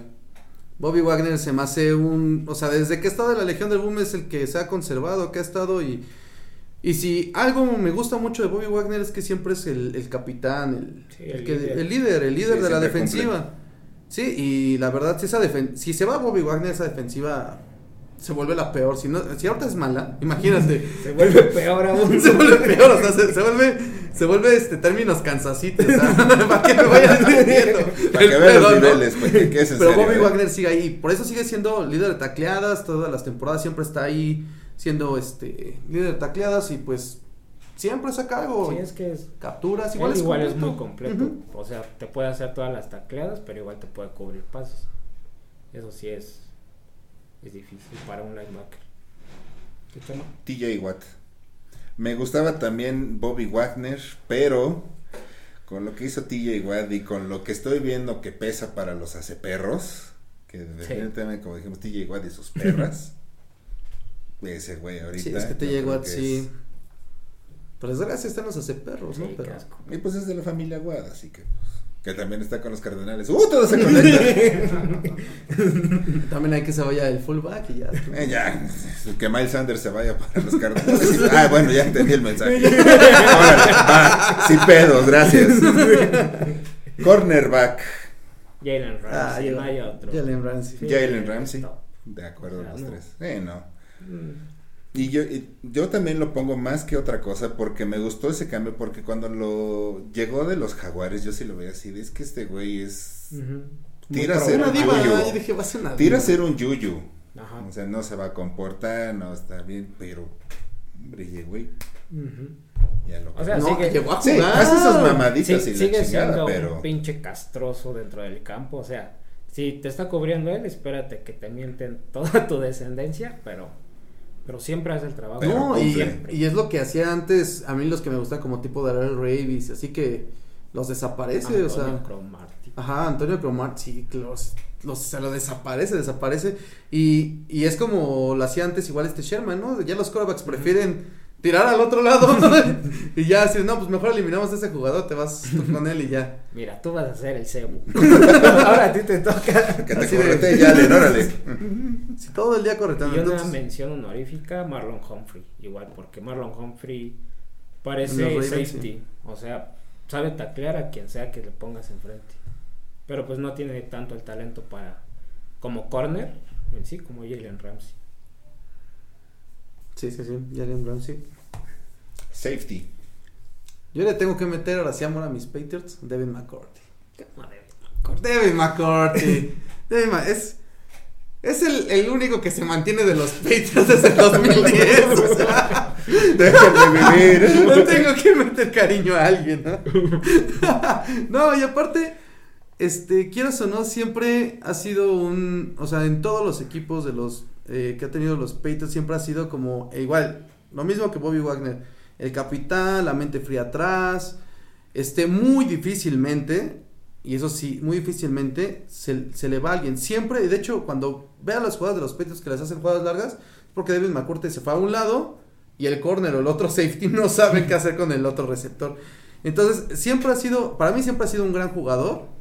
Bobby Wagner se me hace un. O sea, desde que está de la Legión del Boom es el que se ha conservado, que ha estado y. Y si algo me gusta mucho de Bobby Wagner es que siempre es el, el capitán, el, Sí, el el que- líder. el líder, el líder Sí, de la defensiva. Sí, y la verdad, si, esa defen- si se va Bobby Wagner, esa defensiva se vuelve la peor. Si, no, si ahorita es mala, imagínate. Se vuelve peor aún. se vuelve peor, o sea, se, se vuelve, se vuelve este términos cansacitos, o sea, para que me vayan entendiendo. Para que vean los ¿no? niveles, porque que Pero serio, Bobby ¿eh? Wagner sigue ahí, por eso sigue siendo líder de tacleadas, todas las temporadas siempre está ahí siendo este líder de tacleadas y pues siempre saca algo. Sí, es que es, Capturas, igual, igual igual es es muy completo. O sea, te puede hacer todas las tacleadas, pero igual te puede cubrir pasos. Eso sí es, es difícil para un linebacker. ¿Qué tema? TJ Watt. Me gustaba también Bobby Wagner, pero con lo que hizo TJ Watt y con lo que estoy viendo que pesa para los aceperros, que definitivamente, como dijimos, TJ Watt y sus perras, ese güey ahorita. Sí, es que te llegó a que sí. es Por desgracia están los hace perros, ¿no? Sí, Pero-. Y pues es de la familia Aguada, así que. pues, que también está con los cardenales. ¡Uh! Todo se conecta. También hay que se vaya el fullback y ya. Eh, ya, que Miles Sanders se vaya para los cardenales. Ah, bueno, ya entendí el mensaje. Órale, va, sí pedos, gracias. Cornerback, Jalen Ah, Ramsey, yo- no hay otro. Jalen Ramsey. Sí, Jalen Ramsey. De acuerdo, O sea, los no. tres. Eh, no. Y yo, y yo también lo pongo más que otra cosa porque me gustó ese cambio porque cuando lo llegó de los jaguares yo sí lo veía así, es que este güey es... Tira a ser un diva, yuyu. yo dije, va a ser una Tira a diva. ser un yuyu. Ajá. O sea, no se va a comportar, no está bien, pero... Hombre, güey, ya lo... O sea, No, sigue- llegó a sí, jugar. hace esas mamaditas Sí, y sigue la chingada, siendo pero... un pinche castroso dentro del campo. O sea, si te está cubriendo él, espérate que te mienten toda tu descendencia, pero, pero siempre hace el trabajo. No, y, y es lo que hacía antes, a mí los que me gustan como tipo Darrell Ravis, así que los desaparece, o sea, Antonio Cromartie. ajá, Antonio Cromart, sí, los, los, se lo desaparece, desaparece, y, y es como lo hacía antes igual este Sherman, ¿no? Ya los quarterbacks prefieren tirar al otro lado, y ya así, no, pues mejor eliminamos a ese jugador, te vas con él y ya. Mira, tú vas a ser el cebu. Ahora a ti te toca. Que te de- correte ya, le, órale. Si todo el día correteando, Y una entonces, mención honorífica, Marlon Humphrey. Igual, porque Marlon Humphrey parece Ravens, safety. sí. O sea, sabe taclear a quien sea que le pongas enfrente. Pero pues no tiene tanto el talento para. como corner en sí, como Jalen Ramsey. Sí, sí, sí, Jalen Ramsey. Safety. Yo le tengo que meter ahora sí amor a mis Patriots, Devin McCourty. Devin McCourty. Devin Ma- es es el, el único que se mantiene de los Patriots desde el 2010. o sea, Déjenme vivir. no tengo que meter cariño a alguien, ¿no? no, y aparte, este, quieras o no, siempre ha sido un, o sea, en todos los equipos de los eh, que ha tenido los Patriots siempre ha sido como e igual, lo mismo que Bobby Wagner, el capitán, la mente fría atrás, este, muy difícilmente, y eso sí, muy difícilmente se, se le va a alguien. Siempre, y de hecho, cuando vea las jugadas de los Patriots que les hacen jugadas largas, porque David McCourty se fue a un lado y el corner o el otro safety no saben qué hacer con el otro receptor. Entonces, siempre ha sido, para mí siempre ha sido un gran jugador.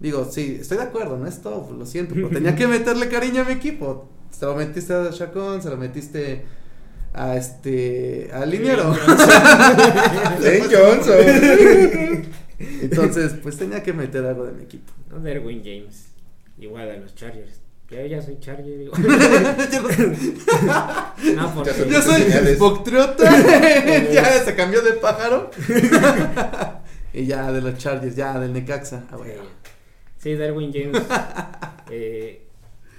Digo, sí, estoy de acuerdo, no es todo, lo siento, pero tenía que meterle cariño a mi equipo. Se lo metiste a Chacón, se lo metiste a este, al liniero. Lane Johnson. Entonces, pues tenía que meter algo de mi equipo. ¿no? Derwin James. Igual a los Chargers. Yo ya soy Charger, digo. Yo no- porque. Ya Yo soy. Boctriota. ya se cambió de pájaro. y ya de los Chargers, ya del Necaxa. Ah, bueno. Sí, Derwin James. eh,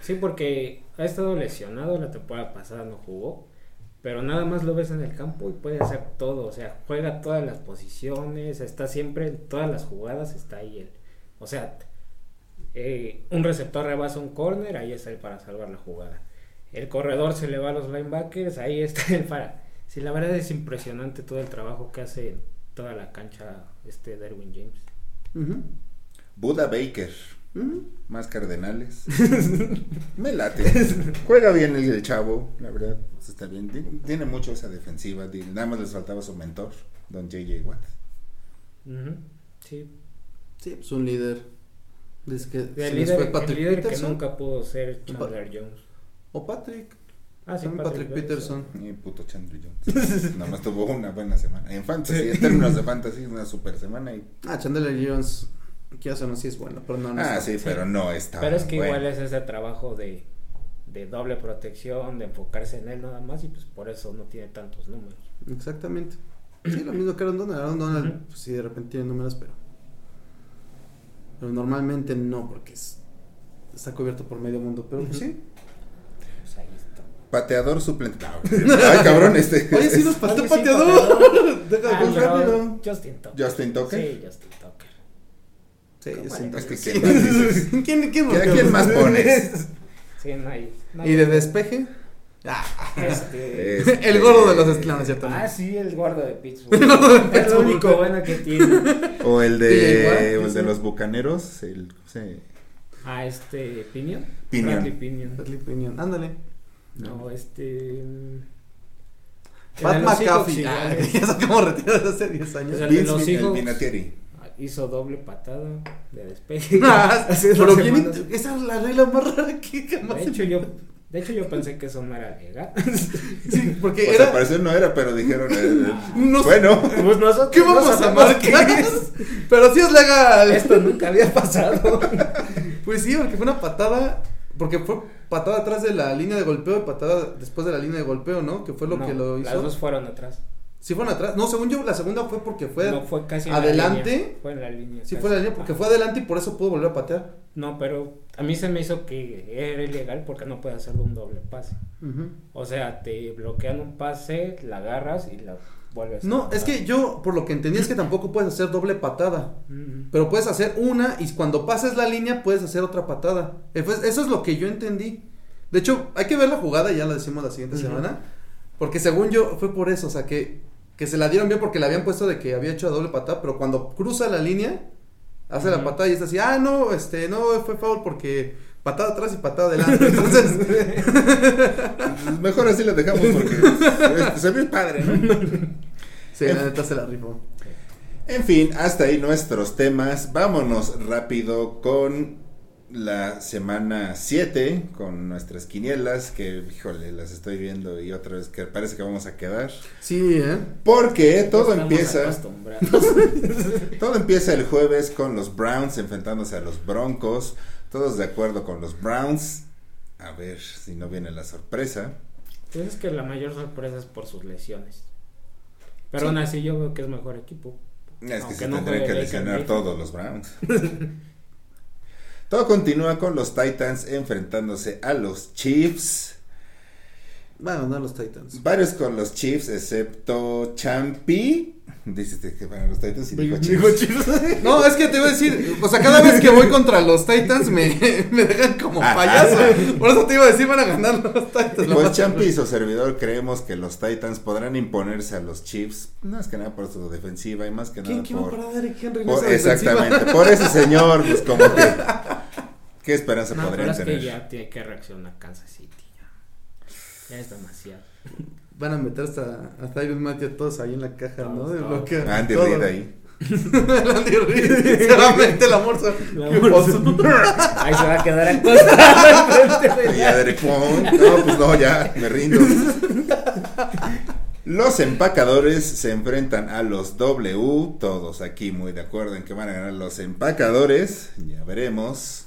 sí, porque ha estado lesionado la temporada pasada, no jugó. Pero nada más lo ves en el campo y puede hacer todo. O sea, juega todas las posiciones, está siempre en todas las jugadas, está ahí él. O sea, eh, un receptor rebasa un corner, ahí está él para salvar la jugada. El corredor se le va a los linebackers, ahí está él para. Sí, la verdad es impresionante todo el trabajo que hace en toda la cancha este Derwin James. Ujú, Buda Baker. ujú. Más cardenales. Me late. Juega bien el, el chavo, la verdad. pues está bien. Tiene, tiene mucho esa defensiva. Nada más les faltaba su mentor, Don J.J. Watt. Sí, Sí, pues un líder. Desde que se El les líder, fue el Patrick líder que nunca pudo ser Chandler Jones. O Patrick. Ah, sí, También Patrick Peterson. Y puto Chandler Jones. Nada más tuvo una buena semana. En fantasy, en términos de fantasy, una super semana. Y... Ah, Chandler Jones. Que ya no sí es bueno, pero no, no Ah, está. sí, pero no está. Pero es que bueno. igual es ese trabajo de, de doble protección, de enfocarse en él nada más y pues por eso no tiene tantos números. Exactamente. Sí, lo mismo que Aaron Donald. Aaron Donald, Ujú. pues sí, de repente tiene números, pero. Pero normalmente no, porque es- está cubierto por medio mundo. Pero pues sí. Pues ahí está. Pateador suplente. No, Ay, cabrón, este. Oye, sí nos Oye, sí, pateador. Deja Ah, pero rápido. Justin Tucker. Justin Tucker. Sí, Justin Tucker. Sí, yo ¿Cómo siento Es que que ¿quién más dices? ¿Quién, quién, ¿Quién- más- ¿A quién más pones? Sí, no hay. no hay- ¿Y de despeje? Ah, Este... Este- el gordo de los Steelers, ¿no es cierto? Ah, sí, el gordo de Pittsburgh. El gordo de Es lo único bueno que tiene. O el de, Watt, o el dice. de los bucaneros. El, sí. Ah, este, Pinion. Pinion. Bradley Pinion. Bradley Pinion, ándale. No, este. Pat McAfee. Ah, ya sé cómo retirado hace 10 años. O sea, el de Vince los. Hizo doble patada de despeje. Ah, pero bien, semanas. esa es la regla más rara que jamás. De hecho, yo, de hecho, yo pensé que eso no era legal. Sí, porque Pues era. al parecer no era, pero dijeron. eh, No sé. bueno, Pues nosotros ¿Qué no vamos a marcar? Pero sí es legal. Esto nunca había pasado. Pues sí, porque fue una patada. Porque fue patada atrás de la línea de golpeo y patada después de la línea de golpeo, ¿no? Que fue lo No, que lo hizo. Las dos fueron atrás. Sí fueron atrás. No, según yo, la segunda fue porque fue. no fue casi en adelante. La línea. Fue en la línea. Sí casi. fue la línea porque fue adelante y por eso pudo volver a patear. No, pero a mí se me hizo que era ilegal porque no puede hacer un doble pase. O sea, te bloquean un pase, la agarras y la vuelves a No, es que yo, por lo que entendí, es que tampoco puedes hacer doble patada. Pero puedes hacer una y cuando pases la línea puedes hacer otra patada. Eso es lo que yo entendí. De hecho, hay que ver la jugada ya la decimos la siguiente semana. Porque según yo fue por eso, o sea, que, que se la dieron bien porque le habían puesto de que había hecho doble patada, pero cuando cruza la línea, hace la patada y es así, ah, no, este, no, fue foul porque patada atrás y patada adelante. Entonces, mejor así lo dejamos porque se- se ve padre, ¿no? sí, la neta se la rifó. En fin, hasta ahí nuestros temas. Vámonos rápido con la semana 7, con nuestras quinielas, que, híjole, las estoy viendo y otra vez que parece que vamos a quedar. Sí, ¿eh? Porque todo empieza, todo empieza el jueves con los Browns enfrentándose a los Broncos. Todos de acuerdo con los Browns. A ver si no viene la sorpresa. Pues es que la mayor sorpresa es por sus lesiones. Pero Sí. aún así yo veo que es mejor equipo. Es que Aunque se no tendrían que lesionar todos los Browns. Todo continúa con los Titans enfrentándose a los Chiefs. A ganar los Titans. Varios con los Chiefs, excepto Champi. Dices que van a los Titans y dijo Digo, Chiefs. Chiefs. No, es que te iba a decir, o sea, cada vez que voy contra los Titans me, me dejan como payaso. Por eso te iba a decir, van a ganar los Titans. Pues Champi y su servidor creemos que los Titans podrán imponerse a los Chiefs. Más que nada por su defensiva y más que ¿Quién, nada quién va a por. parar a Derrick Henry en por- exactamente, por ese señor, pues como que. ¿Qué esperanza No, pero podrían es que tener? ya tiene que reaccionar Kansas City. Ya, ya es demasiado. Van a meter hasta a Tyron Matthew todos ahí en la caja, ¿no? De todos. bloqueo. Andy. Reid ahí. El Andy Reid. Meter la morsa. Ahí se va a quedar acostado enfrente ya Derek Wong, No, pues no, ya, me rindo. Los empacadores se enfrentan a los W. Todos aquí muy de acuerdo en que van a ganar los empacadores. Ya veremos.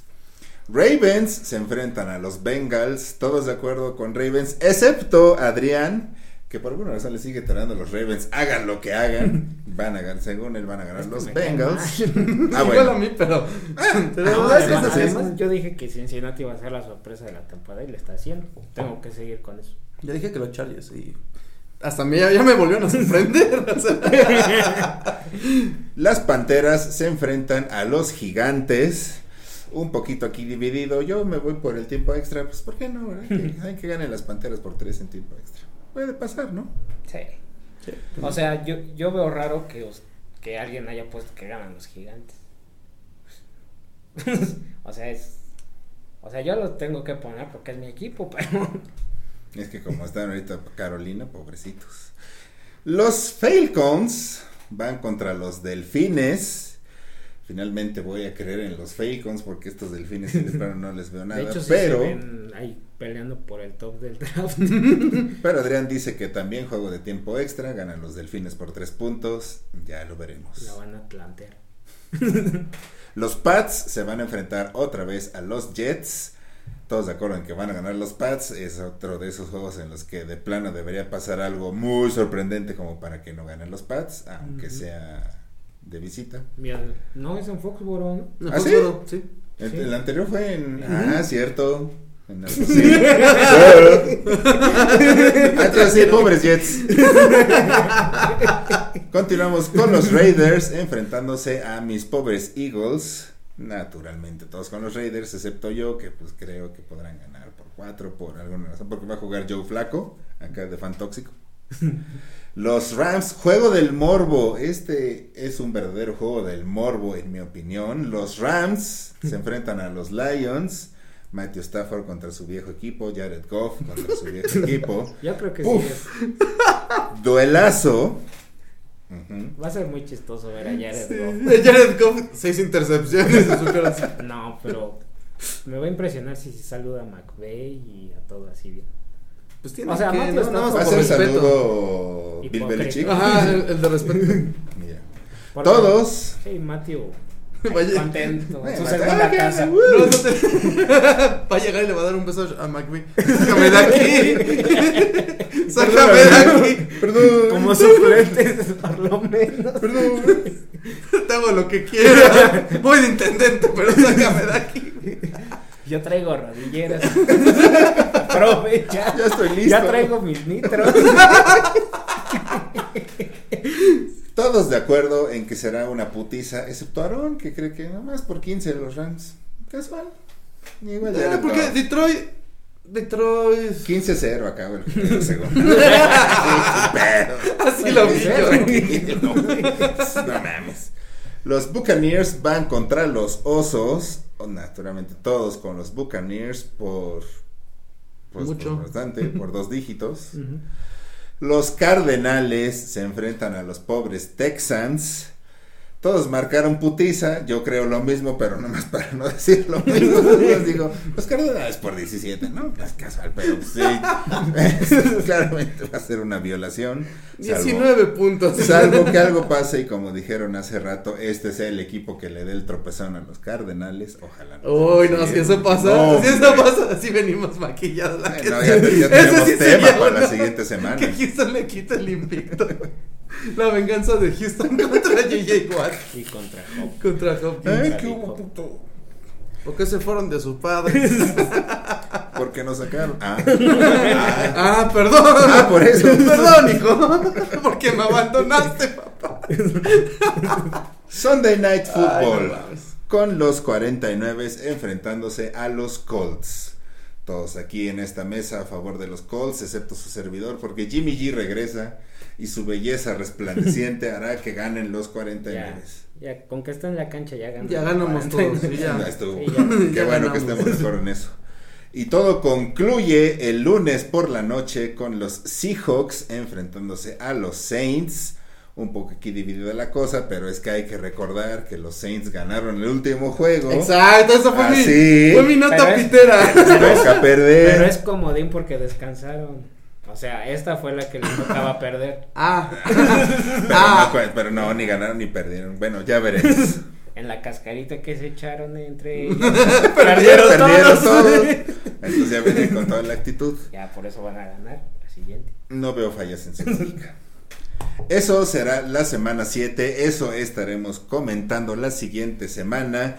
Ravens se enfrentan a los Bengals. Todos de acuerdo con Ravens, excepto Adrián, que por alguna razón le sigue tirando a los Ravens. Hagan lo que hagan. Van a ganar, según él, van a ganar Es los Bengals. Ah, Igual a bueno. mí, pero. además, así. además, yo dije que Cincinnati iba a ser la sorpresa de la temporada y le está haciendo. Tengo que seguir con eso. Yo dije que los Chargers y. Hasta mí ya, ya me volvieron a sorprender. Las Panteras se enfrentan a los Gigantes. Un poquito aquí dividido. Yo me voy por el tiempo extra. Pues, ¿por qué no? verdad? Que, hay que ganen las Panteras por tres en tiempo extra. Puede pasar, ¿no? Sí. O sea, yo, yo veo raro que, os- que alguien haya puesto que ganan los gigantes. o sea, es. O sea, yo lo tengo que poner porque es mi equipo, pero. Es que como están ahorita Carolina, pobrecitos. Los Falcons van contra los Delfines. Finalmente voy a creer en los Falcons porque estos Delfines de plano no les veo nada. de hecho, sí pero, se ven ahí peleando por el top del draft. pero Adrián dice que también juego de tiempo extra. Ganan los Delfines por tres puntos. Ya lo veremos. la van a plantear. Los Pats se van a enfrentar otra vez a los Jets. Todos de acuerdo en que van a ganar los Pats. Es otro de esos juegos en los que de plano debería pasar algo muy sorprendente como para que no ganen los Pats, aunque sea de visita. Mira, no es en Foxborough, ¿no? ¿Ah, sí? Sí. El, Sí. el anterior fue en... Ah, cierto. En así. Ah, entonces sí, pobres Jets. Continuamos con los Raiders enfrentándose a mis pobres Eagles. Naturalmente, todos con los Raiders, excepto yo, que pues creo que podrán ganar por cuatro por alguna razón, porque va a jugar Joe Flaco, acá de fan tóxico. Los Rams, juego del morbo. Este es un verdadero juego del morbo, en mi opinión. Los Rams se enfrentan a los Lions. Matthew Stafford contra su viejo equipo, Jared Goff contra su viejo equipo. Yo creo que Uf. sí. es- Duelazo. Va a ser muy chistoso ver a Jared Goff. Jared Goff, seis intercepciones. No, pero me va a impresionar si saluda a McVeigh y a todo así bien. Pues tiene O sea, que, no, más Va a ser saludo Bill. Belichick. Ajá, el, el de respeto. Mira. Todos. Sí, Matthew. Vaya. Contento. En su segunda casa. No, no te- Va a llegar y le va a dar un beso a McVeigh. Sácame de aquí. Sácame de aquí. Perdón. Como suplente, por lo menos. Perdón. Te hago lo que quiera. Voy de intendente, pero sácame de aquí. Yo traigo rodilleras. Aprovecha. Ya estoy listo. Ya traigo mis nitros. Todos de acuerdo en que será una putiza, excepto Aaron, que cree que nomás por 15 los Rams. Casual. Igual Eh, Jared porque Goff. Detroit. Detroit. 15-0 acaba el primer segundo. Sí, pero- Así lo vi yo. no, no mames. Los Buccaneers van contra los Osos. naturalmente todos con los Buccaneers por. Pues, Mucho. por bastante, por dos dígitos. Los Cardenales se enfrentan a los pobres Texans. Todos marcaron putiza, yo creo lo mismo, pero nomás para no decir lo mismo. Les digo, los Cardenales por 17, ¿no? Es casual, pero sí. Claramente va a ser una violación. salvo- 19 puntos. Salvo que algo pase y como dijeron hace rato, este sea el equipo que le dé el tropezón a los Cardenales. Ojalá Uy, no, Sí. si eso pasa, No, si eso pasa, así venimos maquillados. la que- ya, tenemos sí tema para la siguiente semana. Que Houston le quita el invicto. La venganza de Houston contra JJ Watt. Y contra Hop. Contra qué hubo, puto. ¿Por qué se fueron de su padre? ¿Por qué nos sacaron? Ah. ah, perdón. Ah, por eso. Perdón, hijo. Porque me abandonaste, papá. Sunday Night Ay, Football no con los 49 enfrentándose a los Colts. Todos aquí en esta mesa a favor de los Colts, excepto su servidor, porque Jimmy G regresa y su belleza resplandeciente hará que ganen los 49. Ya, ya, con que está en la cancha ya ganamos. Ya ganamos todos, sí, ya. Ya estuvo. Sí, ya. Qué Ya bueno que estemos de acuerdo en eso. Y todo concluye el lunes por la noche con los Seahawks enfrentándose a los Saints. Un poco aquí dividida la cosa, pero es que hay que recordar que los Saints ganaron el último juego. Exacto, eso fue, Ah, mi, sí. fue mi nota Pero es- pitera. Toca perder. Pero es comodín porque descansaron. O sea, esta fue la que les tocaba perder. Ah, Pero, Ah. no, cu- pero no, ni ganaron ni perdieron. Bueno, ya veremos. En la cascarita que se echaron entre ellos. Perdieron Perdieron todos. todos. Entonces ya vienen con toda la actitud. Ya, por eso van a ganar la siguiente. No veo fallas en su lógica. Eso será la semana 7. Eso estaremos comentando la siguiente semana.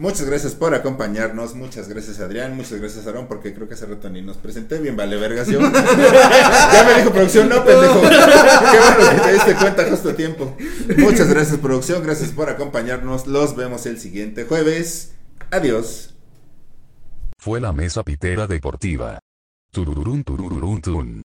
Muchas gracias por acompañarnos. Muchas gracias, Adrián. Muchas gracias, Aarón, porque creo que hace rato ni nos presenté. Bien, vale, vergación. ya me dijo producción, no, pendejo. Qué bueno que te diste cuenta justo a tiempo. Muchas gracias, producción. Gracias por acompañarnos. Los vemos el siguiente jueves. Adiós. Fue la mesa pitera deportiva. Turururún turururún tun.